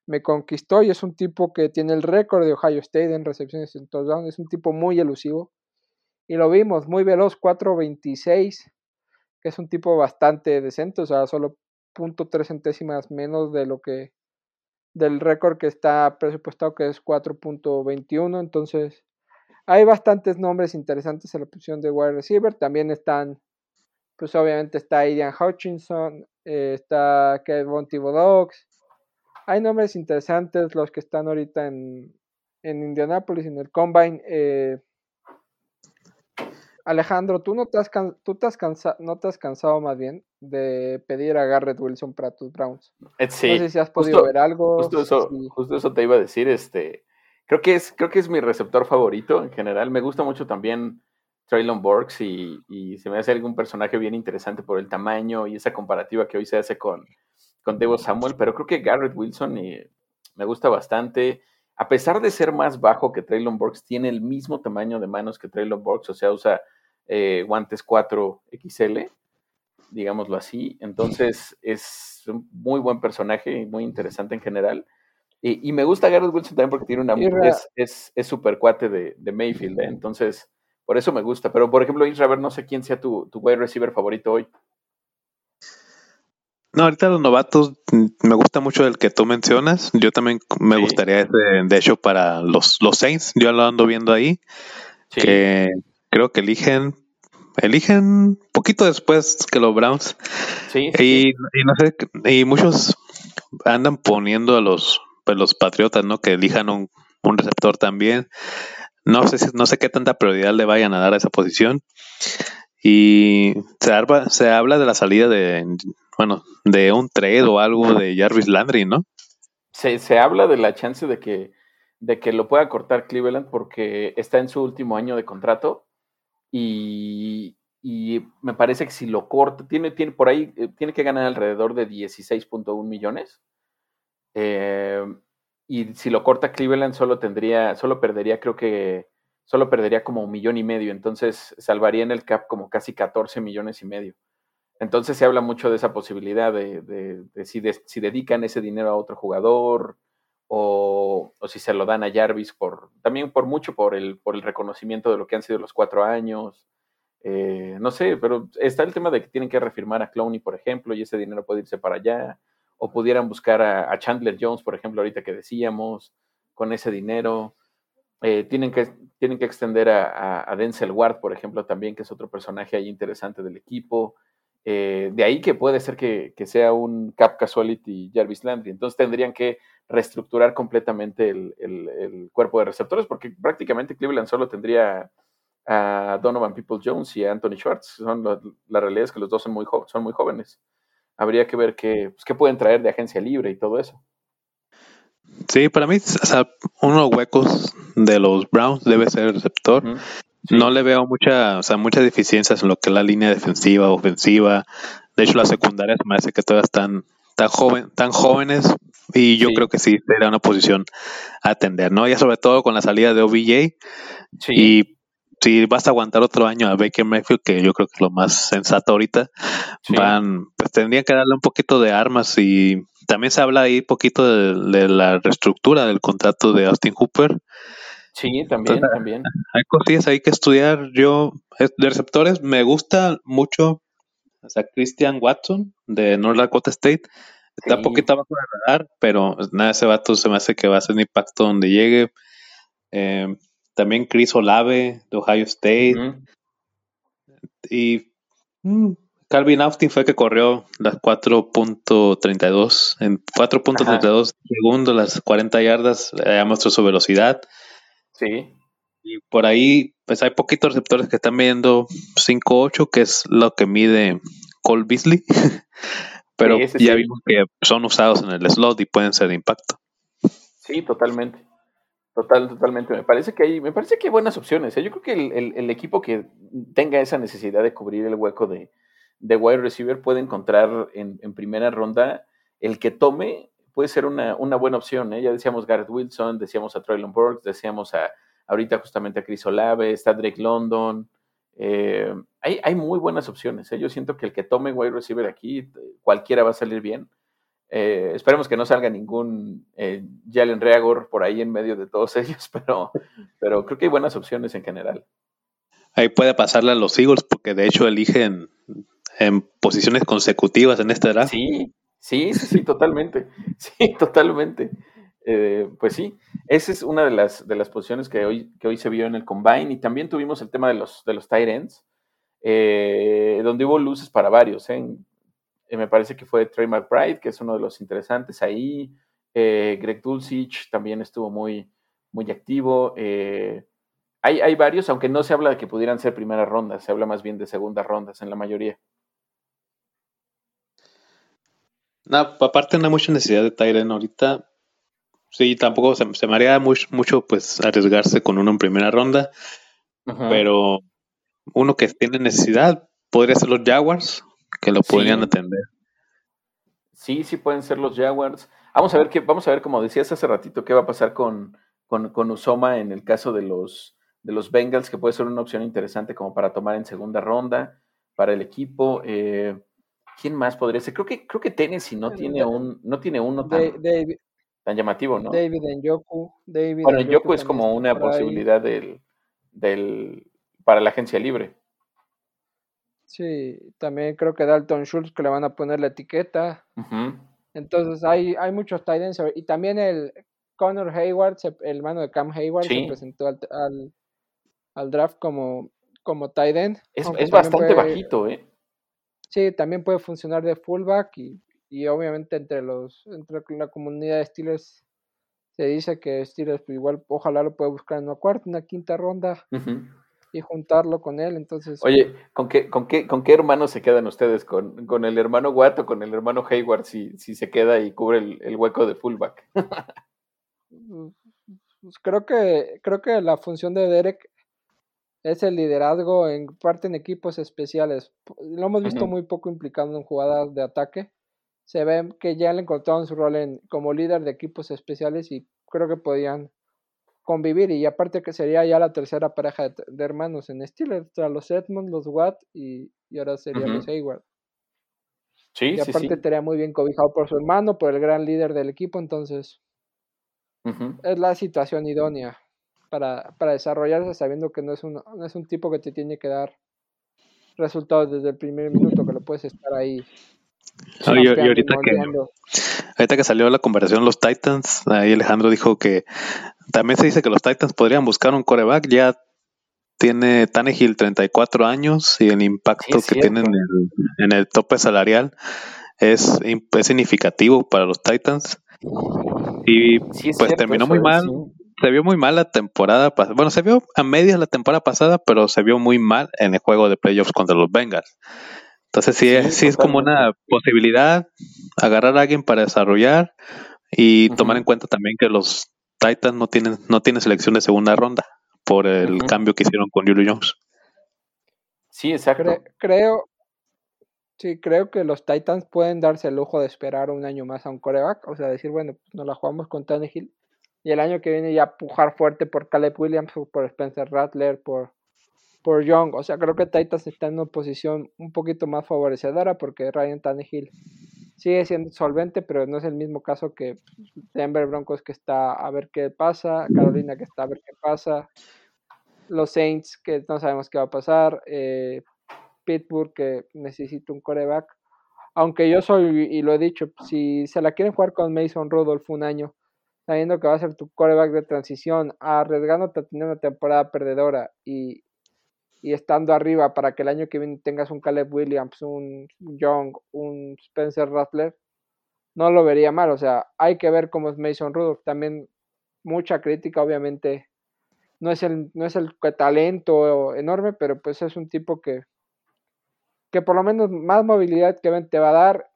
Speaker 1: me conquistó y es un tipo que tiene el récord de Ohio State en recepciones en touchdown, es un tipo muy elusivo y lo vimos muy veloz 4.26 que es un tipo bastante decente, o sea, solo .3 centésimas menos de lo que del récord que está presupuestado que es 4.21, entonces hay bastantes nombres interesantes en la posición de wide receiver, también están pues obviamente está Ian Hutchinson, eh, está Kevin Thibodeaux, hay nombres interesantes los que están ahorita en, en Indianapolis, en el Combine. Eh, Alejandro, ¿tú no te, has tú te has cansado, no te has cansado más bien de pedir a Garrett Wilson para tus Browns?
Speaker 2: Eh, sí. No
Speaker 1: sé si has podido ver algo.
Speaker 2: Justo eso, justo eso te iba a decir. Este, creo que es, creo que es mi receptor favorito en general. Me gusta mucho también Traylon Burks y, y se me hace algún personaje bien interesante por el tamaño y esa comparativa que hoy se hace con, con Debo Samuel, pero creo que Garrett Wilson eh, me gusta bastante. A pesar de ser más bajo que Traylon Burks, tiene el mismo tamaño de manos que Traylon Burks, o sea, usa eh, guantes 4 XL, digámoslo así. Entonces es un muy buen personaje y muy interesante en general. Y, me gusta Garrett Wilson también porque tiene una es, es, super cuate de, Mayfield, ¿eh? entonces por eso me gusta. Pero por ejemplo, Israel, no sé quién sea tu, tu wide receiver favorito hoy.
Speaker 3: No, ahorita los novatos mm, me gusta mucho el que tú mencionas. Yo también me gustaría ese, de hecho, para los, los Saints, yo lo ando viendo ahí, que creo que eligen eligen poquito después que los Browns.
Speaker 2: Sí,
Speaker 3: y, no sé, y muchos andan poniendo a los, pues, los Patriotas, ¿no? Que elijan un, receptor también. No sé, no sé qué tanta prioridad le vayan a dar a esa posición. Y se se habla de la salida de bueno, de un trade o algo de Jarvis Landry, ¿no?
Speaker 2: Se, se habla de la chance de que, de que lo pueda cortar Cleveland porque está en su último año de contrato y, y me parece que si lo corta, tiene, tiene por ahí, eh, tiene que ganar alrededor de 16.1 millones. Eh, y si lo corta Cleveland solo tendría, solo perdería, creo que solo perdería como un millón y medio, entonces salvaría en el cap como casi 14 millones y medio. Entonces se habla mucho de esa posibilidad de, si, si, dedican ese dinero a otro jugador o, si se lo dan a Jarvis por también por mucho por el, por el reconocimiento de lo que han sido los cuatro años. Eh, no sé, pero está el tema de que tienen que refirmar a Clowney, por ejemplo, y ese dinero puede irse para allá. O pudieran buscar a, Chandler Jones, por ejemplo, ahorita que decíamos, con ese dinero. Eh, tienen, que, tienen que extender a, Denzel Ward, por ejemplo, también, que es otro personaje ahí interesante del equipo. Eh, de ahí que puede ser que, sea un Cap Casualty Jarvis Landry. Entonces tendrían que reestructurar completamente el, cuerpo de receptores, porque prácticamente Cleveland solo tendría a Donovan People Jones y a Anthony Schwartz. Son la realidad es que los dos son muy, son muy jóvenes. Habría que ver qué, pues, qué pueden traer de agencia libre y todo eso.
Speaker 3: Sí, para mí, uno de los huecos de los Browns debe ser el receptor. No le veo mucha, o sea, muchas deficiencias en lo que es la línea defensiva, ofensiva. De hecho, las secundarias me parece que todas están tan joven, tan jóvenes y yo creo que sí sería una posición a atender, ¿no? Ya sobre todo con la salida de OBJ y si vas a aguantar otro año a Baker Mayfield, que yo creo que es lo más sensato ahorita, van, tendrían que darle un poquito de armas y también se habla ahí un poquito de la reestructura del contrato de Austin Hooper
Speaker 2: Sí, también, también.
Speaker 3: Hay cosillas ahí que estudiar. Yo, de receptores, me gusta mucho, o sea, Christian Watson de North Dakota State. Está poquito abajo de radar, pero nada, ese vato se me hace que va a ser un impacto donde llegue. Eh, también Chris Olave de Ohio State. Y mm, Calvin Austin fue que corrió las 4.32 en 4.32 segundos, las 40 yardas, ya mostró su velocidad.
Speaker 2: Sí.
Speaker 3: Y por ahí, pues hay poquitos receptores que están midiendo 5.8, que es lo que mide Cole Beasley. *laughs* Pero ya vimos que son usados en el slot y pueden ser de impacto.
Speaker 2: Sí, totalmente. Total, totalmente. Me parece que hay, me parece que hay buenas opciones. ¿eh? Yo creo que el, equipo que tenga esa necesidad de cubrir el hueco de, de wide receiver puede encontrar en, primera ronda el que tome puede ser una, buena opción. ¿eh? Ya decíamos Garrett Wilson, decíamos a Traylon Burks, decíamos a ahorita justamente a Chris Olave, está Drake London, eh, hay, muy buenas opciones. ¿eh? Yo siento que el que tome wide receiver aquí, cualquiera va a salir bien. Eh, esperemos que no salga ningún Jalen Reagor por ahí en medio de todos *laughs* ellos, pero, pero creo que hay buenas opciones en general.
Speaker 3: Ahí puede pasarle a los Eagles porque de hecho eligen en posiciones consecutivas en esta edad.
Speaker 2: Sí, sí, sí, sí, totalmente. *laughs* Sí, totalmente. Eh, pues sí, esa es una de las, de las posiciones que hoy, que hoy se vio en el combine y también tuvimos el tema de los, de los tight ends, eh, donde hubo luces para varios. ¿eh? me parece que fue Trey McBride, que es uno de los interesantes ahí. Greg Dulcich también estuvo muy, muy activo. Hay, hay, varios, aunque no se habla de que pudieran ser primeras rondas, se habla más bien de segundas rondas en la mayoría.
Speaker 3: No, aparte no hay mucha necesidad de Tyren ahorita. Sí, tampoco se, me haría mucho pues arriesgarse con uno en primera ronda, pero uno que tiene necesidad podría ser los Jaguars, que lo podrían atender.
Speaker 2: Sí, sí pueden ser los Jaguars. Vamos a ver qué, vamos a ver, como decías hace ratito, qué va a pasar con, con, Usoma en el caso de los, de los Bengals, que puede ser una opción interesante como para tomar en segunda ronda para el equipo. Eh, ¿Quién más podría ser? Creo que, creo que Tennessee no tiene un, no tiene uno tan, tan llamativo, ¿no?
Speaker 1: David Njoku. David
Speaker 2: bueno, Njoku es como una posibilidad del, del, para la agencia libre.
Speaker 1: Sí, también creo que Dalton Schultz que le van a poner la etiqueta. Entonces hay, hay muchos tight y también el Connor Hayward, el hermano de Cam Hayward, se presentó al, al, draft como, como tight end.
Speaker 2: Es, es bastante bajito, ¿eh?
Speaker 1: Sí, también puede funcionar de fullback y y obviamente entre los entre la comunidad de Steelers se dice que Steelers pues, igual ojalá lo pueda buscar en una cuarta, una quinta ronda y juntarlo con él. Entonces,
Speaker 2: oye, ¿con qué, con qué, con qué hermanos se quedan ustedes? ¿Con, con el hermano Watt o con el hermano Hayward si, si se queda y cubre el, hueco de fullback?
Speaker 1: Pues, creo que creo que la función de Derek es el liderazgo en parte en equipos especiales. Lo hemos visto muy poco implicado en jugadas de ataque. Se ve que ya le encontraron su rol en, como líder de equipos especiales y creo que podían convivir. Y aparte que sería ya la tercera pareja de, hermanos en Steelers, tras los Edmonds, los Watt y, ahora serían los Hayward.
Speaker 2: Sí,
Speaker 1: y aparte estaría muy bien cobijado por su hermano, por el gran líder del equipo, entonces es la situación idónea para, para desarrollarse sabiendo que no es, un, no es un tipo que te tiene que dar resultados desde el primer minuto, que lo puedes estar ahí
Speaker 3: y, ahorita que, ahorita que salió la conversación los Titans, ahí Alejandro dijo que también se dice que los Titans podrían buscar un coreback. Ya tiene Tannehill 34 años y el impacto que tiene en el, tope salarial es, es significativo para los Titans. Y pues terminó muy mal. Se vio muy mal la temporada pasada. Bueno, se vio a medias la temporada pasada, pero se vio muy mal en el juego de playoffs contra los Bengals. Entonces sí, sí, es como una posibilidad agarrar a alguien para desarrollar y tomar en cuenta también que los Titans no tienen, no tienen selección de segunda ronda por el cambio que hicieron con Julio Jones.
Speaker 2: Sí, exacto.
Speaker 1: creo, sí, creo que los Titans pueden darse el lujo de esperar un año más a un coreback, o sea, decir, bueno, pues nos la jugamos con Tannehill y el año que viene ya pujar fuerte por Caleb Williams, por Spencer Rattler, por por Young. O sea, creo que Titans está en una posición un poquito más favorecedora porque Ryan Tannehill sigue siendo solvente, pero no es el mismo caso que Denver Broncos que está a ver qué pasa, Carolina que está a ver qué pasa, los Saints que no sabemos qué va a pasar, eh, Pittsburgh que necesita un coreback. aunque yo soy, y lo he dicho, si se la quieren jugar con Mason Rudolph un año, sabiendo que va a ser tu coreback de transición, arriesgándote a tener una temporada perdedora y, y estando arriba para que el año que viene tengas un Caleb Williams, un Young, un Spencer Rattler, no lo vería mal. O sea, hay que ver cómo es Mason Rudolph. También mucha crítica, obviamente. No es el, no es el talento enorme, pero pues es un tipo que, que por lo menos más movilidad que te va a dar.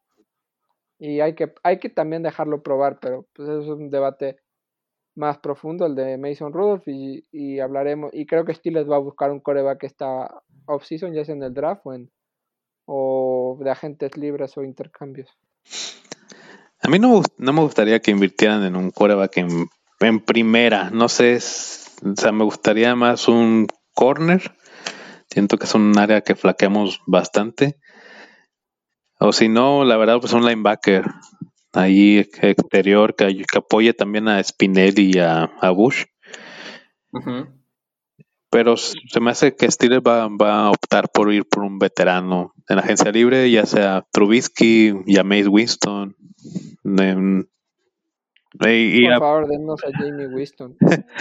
Speaker 1: Y hay que, hay que también dejarlo probar, pero pues es un debate más profundo, el de Mason Rudolph, y, hablaremos, y creo que Steelers va a buscar un coreback está off-season, ya sea en el draft o de agentes libres o intercambios.
Speaker 3: A mí no, no me gustaría que invirtieran en un coreback en, en primera, no sé, o sea, me gustaría más un corner, siento que es un área que flaqueamos bastante, o si no, la verdad, pues un linebacker, ahí exterior que, apoye también a Spinelli y a, Bush. Pero se me hace que Steelers va, a optar por ir por un veterano en la agencia libre, ya sea Trubisky, Jameis Winston.
Speaker 1: y, por favor, denos a Jamie Winston.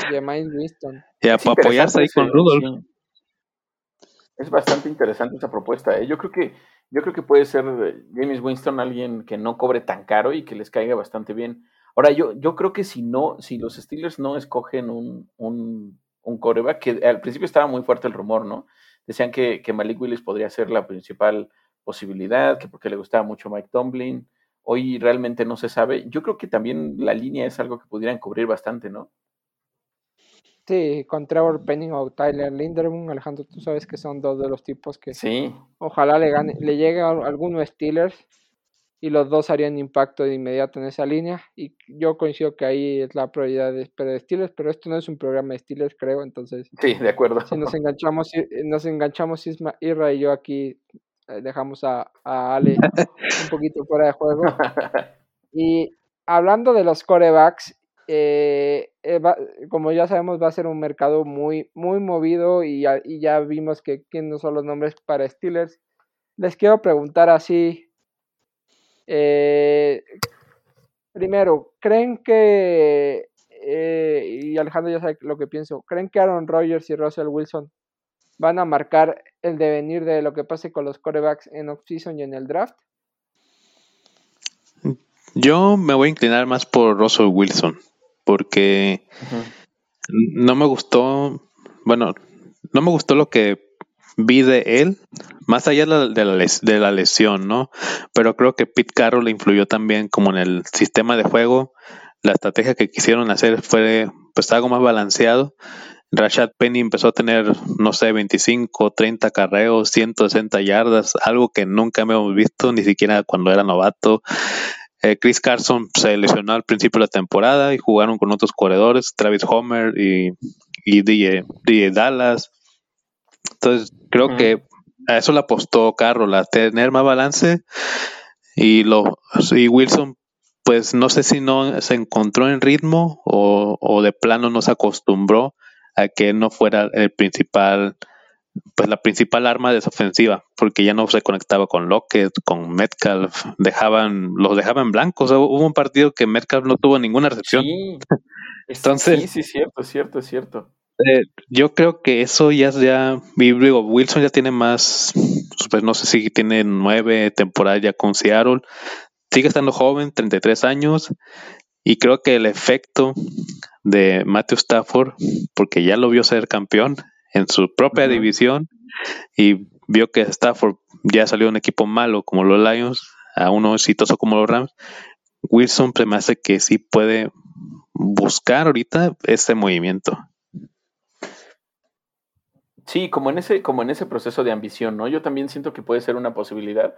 Speaker 1: Jameis Winston.
Speaker 3: Y para apoyarse ahí con Rudolph.
Speaker 2: Es bastante interesante esa propuesta. ¿eh? Yo creo que yo creo que puede ser James Winston alguien que no cobre tan caro y que les caiga bastante bien. Ahora, yo, yo creo que si no, si los Steelers no escogen un, un, un coreback, que al principio estaba muy fuerte el rumor, ¿no? Decían que, que Malik Willis podría ser la principal posibilidad, que porque le gustaba mucho Mike Tomlin. Hoy realmente no se sabe. Yo creo que también la línea es algo que pudieran cubrir bastante, ¿no?
Speaker 1: Sí, con Trevor Penning o Tyler Linderman, Alejandro, tú sabes que son dos de los tipos que
Speaker 2: sí.
Speaker 1: ojalá le gane, le llegue a alguno Steelers y los dos harían impacto de inmediato en esa línea. Y yo coincido que ahí es la prioridad de, de Steelers, pero esto no es un programa de Steelers, creo, entonces.
Speaker 2: Sí, de acuerdo.
Speaker 1: Si nos enganchamos, nos enganchamos Isma, Irra y yo aquí eh, dejamos a, a Ale un poquito fuera de juego. *laughs* Y hablando de los corebacks, eh, eh como ya sabemos, va a ser un mercado muy, muy movido y ya, y ya vimos que quiénes no son los nombres para Steelers. Les quiero preguntar así. Eh, primero, ¿creen que, eh, y Alejandro ya sabe lo que pienso, ¿creen que Aaron Rodgers y Russell Wilson van a marcar el devenir de lo que pase con los corebacks en off-season y en el draft?
Speaker 3: Yo me voy a inclinar más por Russell Wilson porque no me gustó, bueno, no me gustó lo que vi de él, más allá de la, de la, lesión, ¿no? Pero creo que Pete Carroll le influyó también como en el sistema de juego. La estrategia que quisieron hacer fue pues algo más balanceado. Rashad Penny empezó a tener, no sé, 25, 30 carreos, 160 yardas, algo que nunca habíamos visto, ni siquiera cuando era novato. Eh, Chris Carson se lesionó al principio de la temporada y jugaron con otros corredores, Travis Homer y, y DJ, Dallas. Entonces, creo que a eso le apostó Carroll, a tener más balance. Y, lo, y Wilson, pues no sé si no se encontró en ritmo o, o de plano no se acostumbró a que no fuera el principal pues la principal arma de esa ofensiva, porque ya no se conectaba con Lockett, con Metcalf, dejaban, los dejaban blancos. hubo un partido que Metcalf no tuvo ninguna recepción. Sí, *laughs*
Speaker 2: Entonces, sí, sí, cierto, cierto, cierto.
Speaker 3: Eh, yo creo que eso ya, ya, digo, Wilson ya tiene más, pues no sé si tiene nueve temporadas ya con Seattle, sigue estando joven, 33 años, y creo que el efecto de Matthew Stafford, porque ya lo vio ser campeón, en su propia división y vio que Stafford ya salió un equipo malo como los Lions a uno exitoso como los Rams. Wilson me hace que sí puede buscar ahorita ese movimiento.
Speaker 2: Sí, como en ese, como en ese proceso de ambición, ¿no? Yo también siento que puede ser una posibilidad.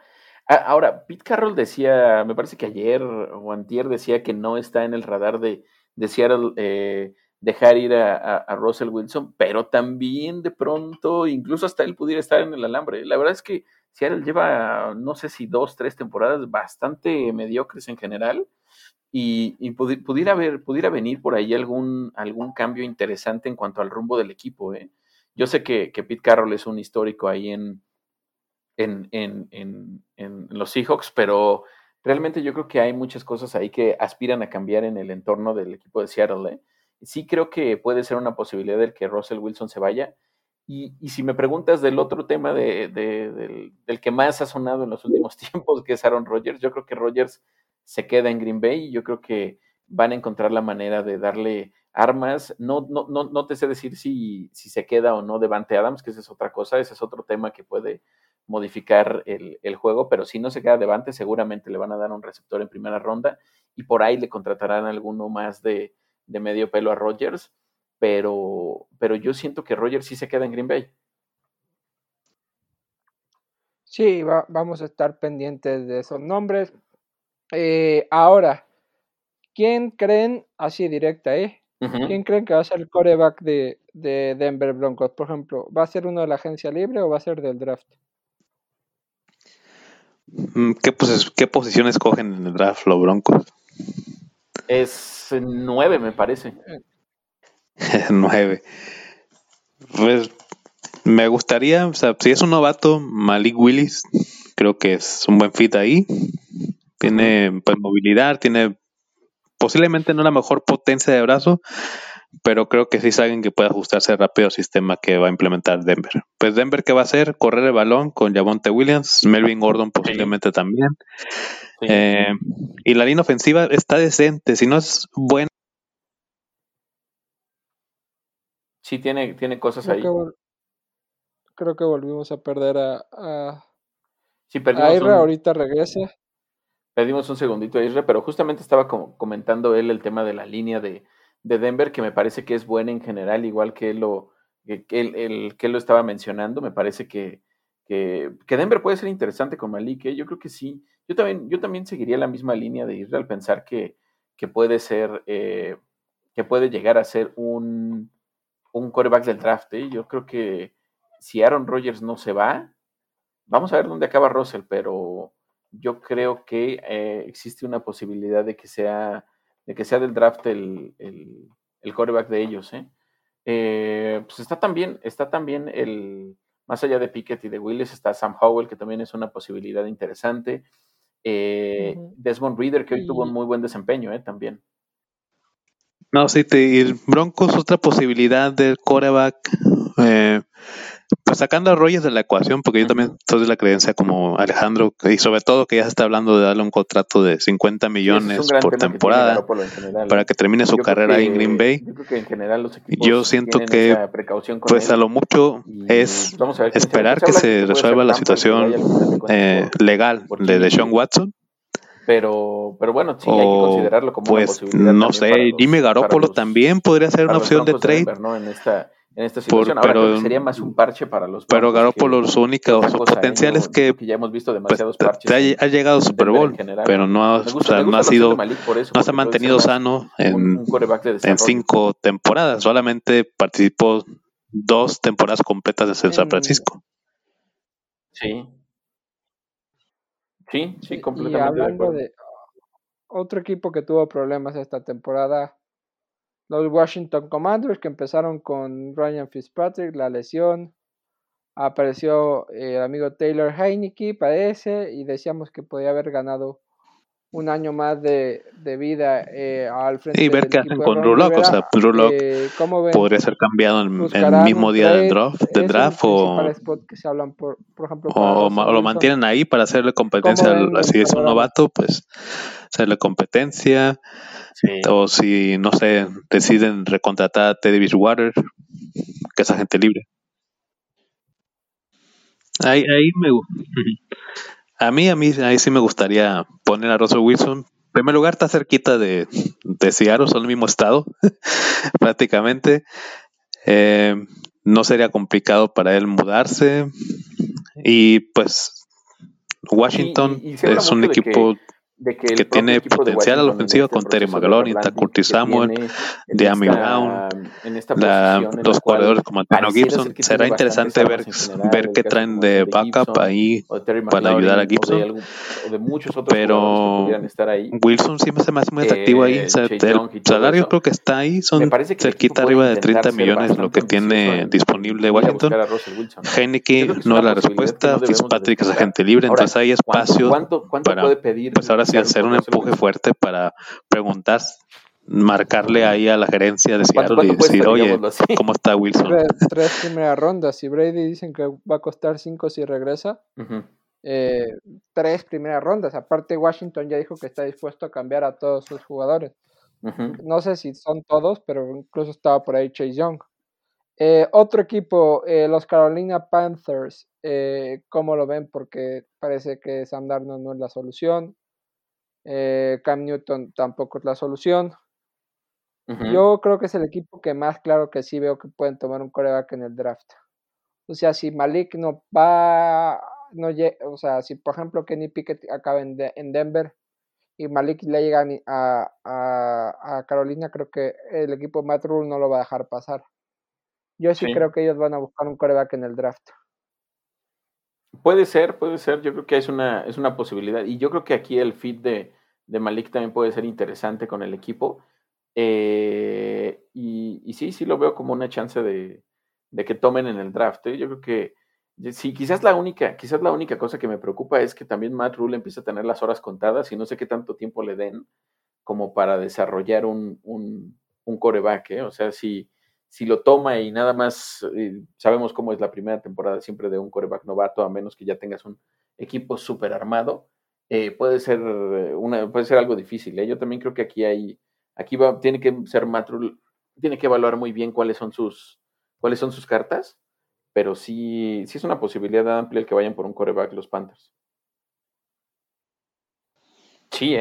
Speaker 2: Ahora, Pete Carroll decía, me parece que ayer o antier decía que no está en el radar de, de Seattle eh, dejar ir a, Russell Wilson, pero también de pronto, incluso hasta él pudiera estar en el alambre. La verdad es que Seattle lleva, no sé si dos, tres temporadas bastante mediocres en general, y, pudiera, pudiera venir por ahí algún, algún cambio interesante en cuanto al rumbo del equipo. ¿eh? Yo sé que, que Pete Carroll es un histórico ahí en, en, en, en, en, los Seahawks, pero realmente yo creo que hay muchas cosas ahí que aspiran a cambiar en el entorno del equipo de Seattle. ¿eh? Sí creo que puede ser una posibilidad del que Russell Wilson se vaya. Y, y si me preguntas del otro tema de, de, del, del, que más ha sonado en los últimos *laughs* tiempos, que es Aaron Rodgers, yo creo que Rodgers se queda en Green Bay y yo creo que van a encontrar la manera de darle armas. No, no, no, no te sé decir si, si se queda o no Devante Adams, que esa es otra cosa, ese es otro tema que puede modificar el, el, juego, pero si no se queda Devante, seguramente le van a dar un receptor en primera ronda y por ahí le contratarán alguno más de, de medio pelo a Rodgers, pero, pero yo siento que Rodgers sí se queda en Green Bay.
Speaker 1: Sí, va, vamos a estar pendientes de esos nombres. Eh, ahora, ¿quién creen, así directa, eh? Uh -huh. ¿Quién creen que va a ser el coreback de, de, Denver Broncos? Por ejemplo, ¿va a ser uno de la agencia libre o va a ser del draft?
Speaker 3: Mm, ¿Qué, pues, qué posición escogen en el draft los Broncos?
Speaker 2: Es nueve, me parece. *laughs*
Speaker 3: nueve. Pues me gustaría, o sea, si es un novato, Malik Willis, creo que es un buen fit ahí. Tiene pues, movilidad, tiene posiblemente no la mejor potencia de brazo, pero creo que sí es alguien que puede ajustarse rápido al sistema que va a implementar Denver. Pues Denver, ¿qué va a hacer? Correr el balón con Javonte Williams, Melvin Gordon posiblemente sí. también. Sí. Eh, y la línea ofensiva está decente, si no es buena.
Speaker 2: Sí, tiene, tiene cosas
Speaker 1: creo
Speaker 2: ahí.
Speaker 1: Que creo que volvimos a perder a, a,
Speaker 2: sí,
Speaker 1: a un... ahorita regresa.
Speaker 2: Perdimos un segundito a Isra, pero justamente estaba como comentando él el tema de la línea de, de, Denver, que me parece que es buena en general, igual que lo, que, él, que lo estaba mencionando. Me parece que, que, que Denver puede ser interesante con Malik. ¿eh? Yo creo que sí. Yo también, yo también seguiría la misma línea de Israel, pensar que, que puede ser, eh, que puede llegar a ser un, un coreback del draft. ¿eh? Yo creo que si Aaron Rodgers no se va, vamos a ver dónde acaba Russell, pero yo creo que existe una posibilidad de que sea, de que sea del draft el, el, el coreback de ellos. ¿eh? Eh, pues está también, está también el, más allá de Pickett y de Willis, está Sam Howell, que también es una posibilidad interesante. Uh -huh. Desmond Reader, que hoy y... tuvo un muy buen desempeño ¿eh? también.
Speaker 3: No, sí, te, el Broncos otra posibilidad del coreback. Eh, pues sacando a Rogers de la ecuación, porque yo también soy de la creencia como Alejandro, y sobre todo que ya se está hablando de darle un contrato de 50 millones por temporada general, para que termine su carrera que, en Green Bay.
Speaker 2: Yo, creo que en general los equipos
Speaker 3: yo siento que pues a lo mucho es esperar que se resuelva la situación eh, legal de, de Sean Watson
Speaker 2: pero, pero bueno, sí, hay que considerarlo como
Speaker 3: pues,
Speaker 2: una posibilidad.
Speaker 3: No sé, Jimmy Garoppolo también podría ser una opción de trade.
Speaker 2: En esta, en esta situación. Por, pero, Ahora sería más un parche para los
Speaker 3: Pero Garoppolo su única su potencial es que,
Speaker 2: que, ya hemos visto demasiados
Speaker 3: pues,
Speaker 2: parches.
Speaker 3: Ha, ha llegado al Super Bowl, pero no, ha, gusta, o sea, no ha sido eso, no se ha mantenido sano en, un, un en cinco temporadas, solamente participó dos temporadas completas en San Francisco.
Speaker 2: Sí. Sí, sí, completamente.
Speaker 1: Y hablando de, de otro equipo que tuvo problemas esta temporada, los Washington Commanders que empezaron con Ryan Fitzpatrick, la lesión, apareció eh, el amigo Taylor Heineke, parece, y decíamos que podía haber ganado un año más de, de vida eh, al frente.
Speaker 3: Y ver qué hacen con Rulock, o sea, Rulock eh, podría ser cambiado en el mismo día del draft, del draft o,
Speaker 1: que se hablan por, por ejemplo,
Speaker 3: o, o lo mantienen ahí para hacerle competencia, si es un novato, pues hacerle competencia. Sí. O si, no sé, deciden recontratar a Teddy Bridgewater, que es agente libre. Ahí, ahí me *laughs* A mí, a mí, ahí sí me gustaría poner a Russell Wilson. En primer lugar, está cerquita de, de Seattle, son el mismo estado, *laughs* prácticamente. Eh, no sería complicado para él mudarse. Y pues, Washington y, y es un equipo
Speaker 2: de que,
Speaker 3: tiene potencial a la ofensiva
Speaker 2: este
Speaker 3: con Terry McLaurin,
Speaker 2: rebranding
Speaker 3: Curtis Samuel, Deami Brown, la- los corredores como Antonio Gibson. Será interesante ver, ver qué traen de backup ahí para ayudar a Gibson.
Speaker 2: algún- o de muchos otros
Speaker 3: Pero. Wilson sí se me hace muy atractivo ahí.
Speaker 2: Eh,
Speaker 3: el salario creo que está ahí, son cerquita arriba de
Speaker 2: intentar
Speaker 3: 30
Speaker 2: ser
Speaker 3: millones lo que tiene disponible
Speaker 2: a
Speaker 3: Washington.
Speaker 2: a.
Speaker 3: Heineke no es la respuesta, Fitzpatrick es agente libre, entonces hay
Speaker 2: ¿cuánto,
Speaker 3: espacio para,
Speaker 2: puede pedir?
Speaker 3: Pues hacer un
Speaker 2: Russell
Speaker 3: empuje fuerte para preguntar, marcarle ahí a la gerencia de
Speaker 2: ¿Cuánto,
Speaker 3: Seattle y decir, oye? ¿cómo está Wilson?
Speaker 1: Tres, tres primeras rondas. Si Brady dicen que va a costar cinco si regresa, eh, tres primeras rondas. Aparte, Washington ya dijo que está dispuesto a cambiar a todos sus jugadores. No sé si son todos, pero incluso estaba por ahí Chase Young. Eh, otro equipo, eh, los Carolina Panthers, eh, ¿cómo lo ven? Porque parece que Sam Darnold no es la solución. Eh, Cam Newton tampoco es la solución. Yo creo que es el equipo que más claro que sí veo que pueden tomar un coreback en el draft. O sea, si Malik no va, no o sea, si por ejemplo Kenny Pickett acaba en, De- en Denver y Malik le llega a Carolina, creo que el equipo Matt Rule no lo va a dejar pasar. Yo sí,
Speaker 2: Sí.
Speaker 1: creo que ellos van a buscar un coreback en el draft.
Speaker 2: Puede ser, puede ser. Yo creo que es una, es una posibilidad. Y yo creo que aquí el fit de, de Malik también puede ser interesante con el equipo. Eh, y, y sí, sí lo veo como una chance de, de que tomen en el draft. ¿eh? Yo creo que sí, quizás la única, quizás la única cosa que me preocupa es que también Matt Rule empieza a tener las horas contadas y no sé qué tanto tiempo le den como para desarrollar un, un, un coreback. ¿eh? O sea, si, si lo toma y nada más eh, sabemos cómo es la primera temporada siempre de un coreback novato, a menos que ya tengas un equipo súper armado, eh, puede ser eh, una, puede ser algo difícil. Yo también creo que aquí hay, aquí va, tiene que ser Matt Rule, tiene que evaluar muy bien cuáles son sus, cuáles son sus cartas, pero sí, sí es una posibilidad amplia el que vayan por un coreback los Panthers. Sí,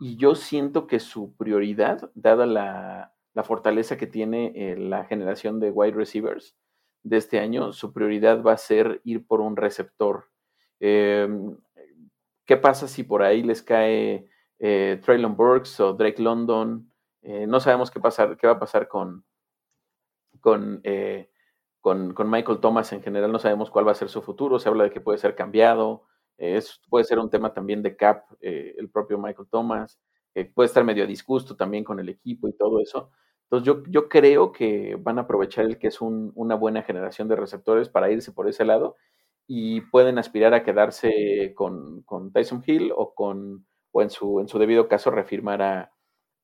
Speaker 2: y yo siento que su prioridad, dada la, la fortaleza que tiene eh, la generación de wide receivers de este año, su prioridad va a ser ir por un receptor. Eh, ¿Qué pasa si por ahí les cae eh, Traylon Burks o Drake London? Eh, no sabemos qué, pasar, qué va a pasar con, eh, con, con, Michael Thomas en general, no sabemos cuál va a ser su futuro, se habla de que puede ser cambiado, es, puede ser un tema también de cap, el propio Michael Thomas, puede estar medio a disgusto también con el equipo y todo eso. Entonces yo, yo creo que van a aprovechar el que es un, una buena generación de receptores para irse por ese lado y pueden aspirar a quedarse con, con Tyson Hill o, con, o en, su, en su debido caso refirmar a,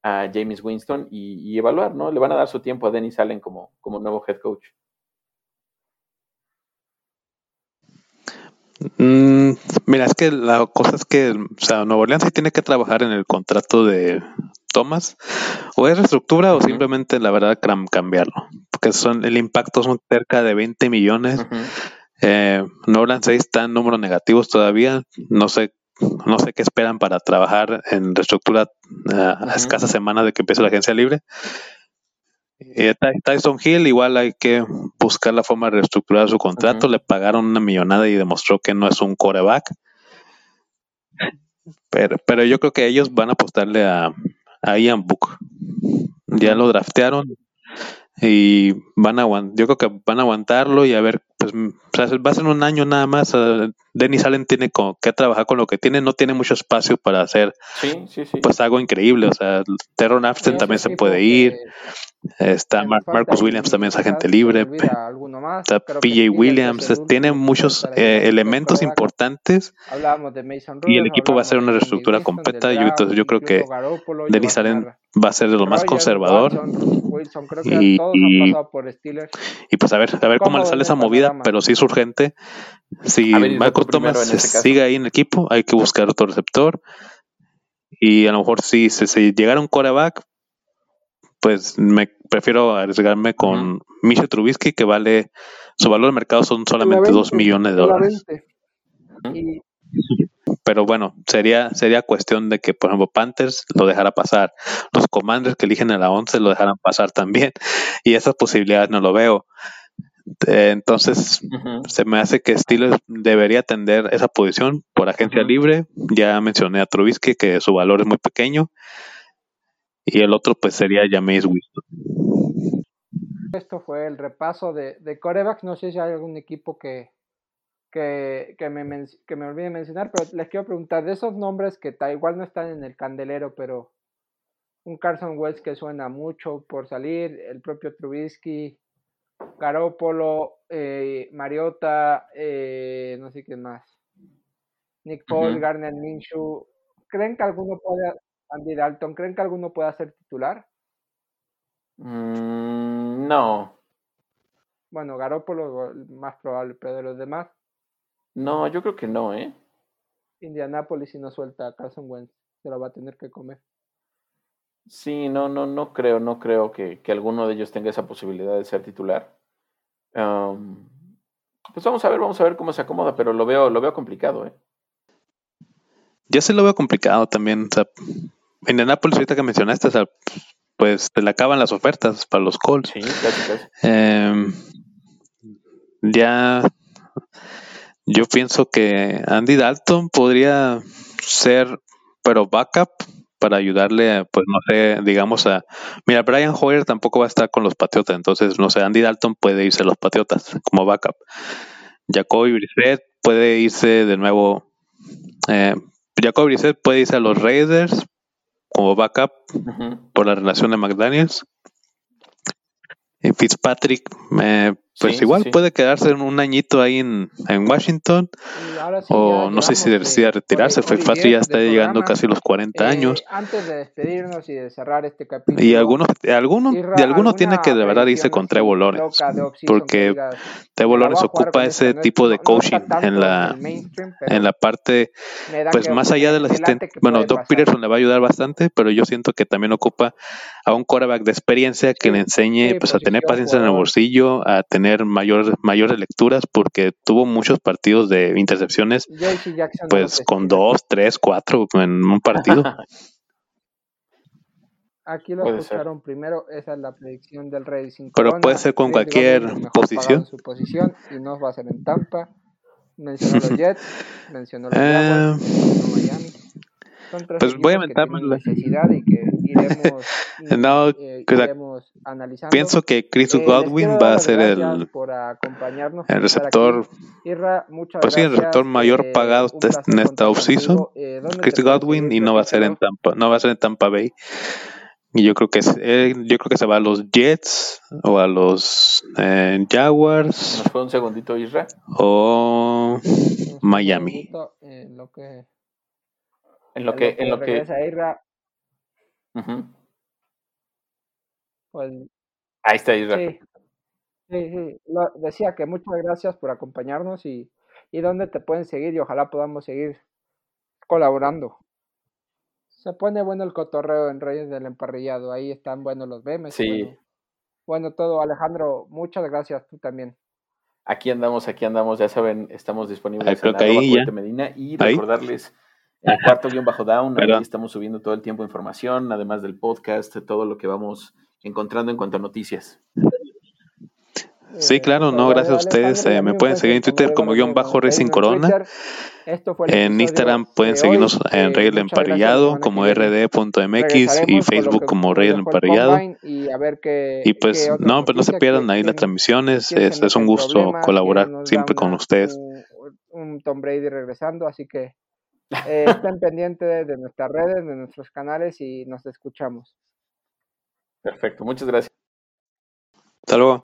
Speaker 2: a James Winston y, y, evaluar, ¿no? Le van a dar su tiempo a Dennis Allen como, como nuevo head coach.
Speaker 3: Mm, mira, es que la cosa es que, o sea, Nuevo Orleans sí tiene que trabajar en el contrato de Thomas, o es reestructura o uh -huh. simplemente la verdad cambiarlo, porque son el impacto son cerca de 20 millones. Uh -huh. eh, Nuevo Orleans 6 está en números negativos todavía, no sé no sé qué esperan para trabajar en reestructura uh, a escasas semanas de que empiece la agencia libre. Eh, Tyson Hill igual hay que buscar la forma de reestructurar su contrato. Uh -huh. Le pagaron una millonada y demostró que no es un coreback. Pero, pero yo creo que ellos van a apostarle a, a Ian Book. Ya lo draftearon y van a yo creo que van a aguantarlo y a ver, pues sea, va a ser un año nada más. Dennis Allen tiene con, que trabajar con lo que tiene, no tiene mucho espacio para hacer
Speaker 2: sí, sí, sí.
Speaker 3: pues algo increíble. O sea, Teron Afton también se puede ir. Está Mar Marcus Williams también es agente libre. Está PJ Williams. Tiene muchos eh, elementos importantes. y el equipo va a hacer una reestructura completa. Yo, entonces, yo creo que Dennis Allen va a ser de lo más conservador. Y, y, y, pues a ver, a ver cómo le sale esa movida, pero sí es urgente. Si Michael Thomas este sigue ahí en el equipo, hay que buscar otro receptor. Y a lo mejor si, si, si llegara un coreback, pues me prefiero arriesgarme con uh -huh. Trubisky, que vale, su valor de mercado son solamente 2 millones de dólares. Y... Pero bueno, sería, sería cuestión de que, por ejemplo, Panthers lo dejara pasar, los Commanders que eligen a la 11 lo dejaran pasar también, y esas posibilidades no lo veo. Eh, entonces, se me hace que Steelers debería atender esa posición por agencia libre. Ya mencioné a Trubisky que su valor es muy pequeño. Y el otro, pues, sería Jameis Winston.
Speaker 1: Esto fue el repaso de, de corebacks. No sé si hay algún equipo que, que, que, me, que me olvide mencionar, pero les quiero preguntar de esos nombres que tal igual no están en el candelero, pero un Carson Wentz que suena mucho por salir, el propio Trubisky, Garópolo, eh, Mariota, eh, no sé quién más, Nick Paul, Garner Minshew. ¿Creen que alguno puede, Andy Dalton, ¿creen que alguno pueda ser titular?
Speaker 2: Mm, no.
Speaker 1: Bueno, Garópolo más probable, pero de los demás.
Speaker 2: No, yo creo que no, ¿eh?
Speaker 1: Indianapolis si no suelta a Carson Wentz, se lo va a tener que comer.
Speaker 2: Sí, no, no, no creo, no creo que, alguno de ellos tenga esa posibilidad de ser titular. pues vamos a ver, vamos a ver cómo se acomoda, pero lo veo, lo veo complicado, ¿eh?
Speaker 3: Ya se lo veo complicado también. O sea, en Anápolis, ahorita que mencionaste, pues se le acaban las ofertas para los Colts.
Speaker 2: Sí, casi, casi.
Speaker 3: Em, ya yo pienso que Andy Dalton podría ser, pero backup para ayudarle, pues no sé, digamos a... Mira, Brian Hoyer tampoco va a estar con los Patriotas, entonces, no sé, Andy Dalton puede irse a los Patriotas como backup. Jacoby Brissett puede irse de nuevo... Eh, Jacoby Brissett puede irse a los Raiders como backup por la relación de McDaniels. Y Fitzpatrick, eh, pues igual puede quedarse un añito ahí en, en Washington. o no sé si decía retirarse. Fitzpatrick ya está llegando casi los 40 eh, años.
Speaker 1: Antes de despedirnos y de cerrar este capítulo.
Speaker 3: Y algunos, algunos, de algunos tiene que de verdad irse con Trevor Lawrence. Porque Trevor Lawrence ocupa ese tipo de coaching en la, en la parte, pues más allá del asistente. Bueno, Doc Peterson le va a ayudar bastante, pero yo siento que también ocupa a un quarterback de experiencia que le enseñe pues a tener paciencia en el bolsillo, a tener mayor, mayores lecturas porque tuvo muchos partidos de intercepciones, pues con dos, tres, cuatro en un partido. *laughs*
Speaker 1: Aquí lo escucharon primero, esa es la predicción del Racing.
Speaker 3: Pero puede ser con cualquier posición.
Speaker 1: Su posición y no va a ser en Tampa. Mencionó los *laughs* Jets, mencionó los Jaguars, mencionó Miami.
Speaker 3: pues voy a inventar
Speaker 1: necesidad y que iremos, *laughs*
Speaker 3: no, eh,
Speaker 1: analizando.
Speaker 3: Pienso que Chris eh, Godwin va a ser el, el receptor, pues sí, el receptor mayor eh, pagado en esta offseason. Eh, Chris Godwin y no va a ser en Tampa, no va a ser en Tampa Bay. Y yo creo que eh, yo creo que se va a los Jets o a los eh, Jaguars.
Speaker 2: ¿Nos fue un segundito, Isra?
Speaker 3: O Miami.
Speaker 1: En lo que
Speaker 2: en lo que, en lo que,
Speaker 1: pues,
Speaker 2: Ahí está Israel.
Speaker 1: Sí, sí, decía que muchas gracias por acompañarnos y, y dónde te pueden seguir y ojalá podamos seguir colaborando. Se pone bueno el cotorreo en Reyes del Emparrillado, ahí están buenos los memes.
Speaker 2: Sí.
Speaker 1: Bueno, todo, Alejandro, muchas gracias, tú también.
Speaker 2: Aquí andamos, aquí andamos, ya saben, estamos disponibles en ahí, Medina y recordarles el cuarto guion bajo down, ahí estamos subiendo todo el tiempo información, además del podcast, todo lo que vamos encontrando en cuanto a noticias.
Speaker 3: Sí, claro, no, gracias a ustedes. Eh, me pueden seguir en Twitter como guion bajo Racing Corona. En Instagram pueden seguirnos en Rey del Emparrillado como rd.mx y Facebook como Rey del Emparrillado. Y pues no, pues no se pierdan ahí las transmisiones. Es, es un gusto colaborar siempre con ustedes.
Speaker 1: Un Tom Brady regresando, así que eh, *laughs* estén pendientes de nuestras redes, de nuestros canales y nos escuchamos.
Speaker 2: Perfecto, muchas gracias.
Speaker 3: Hasta luego.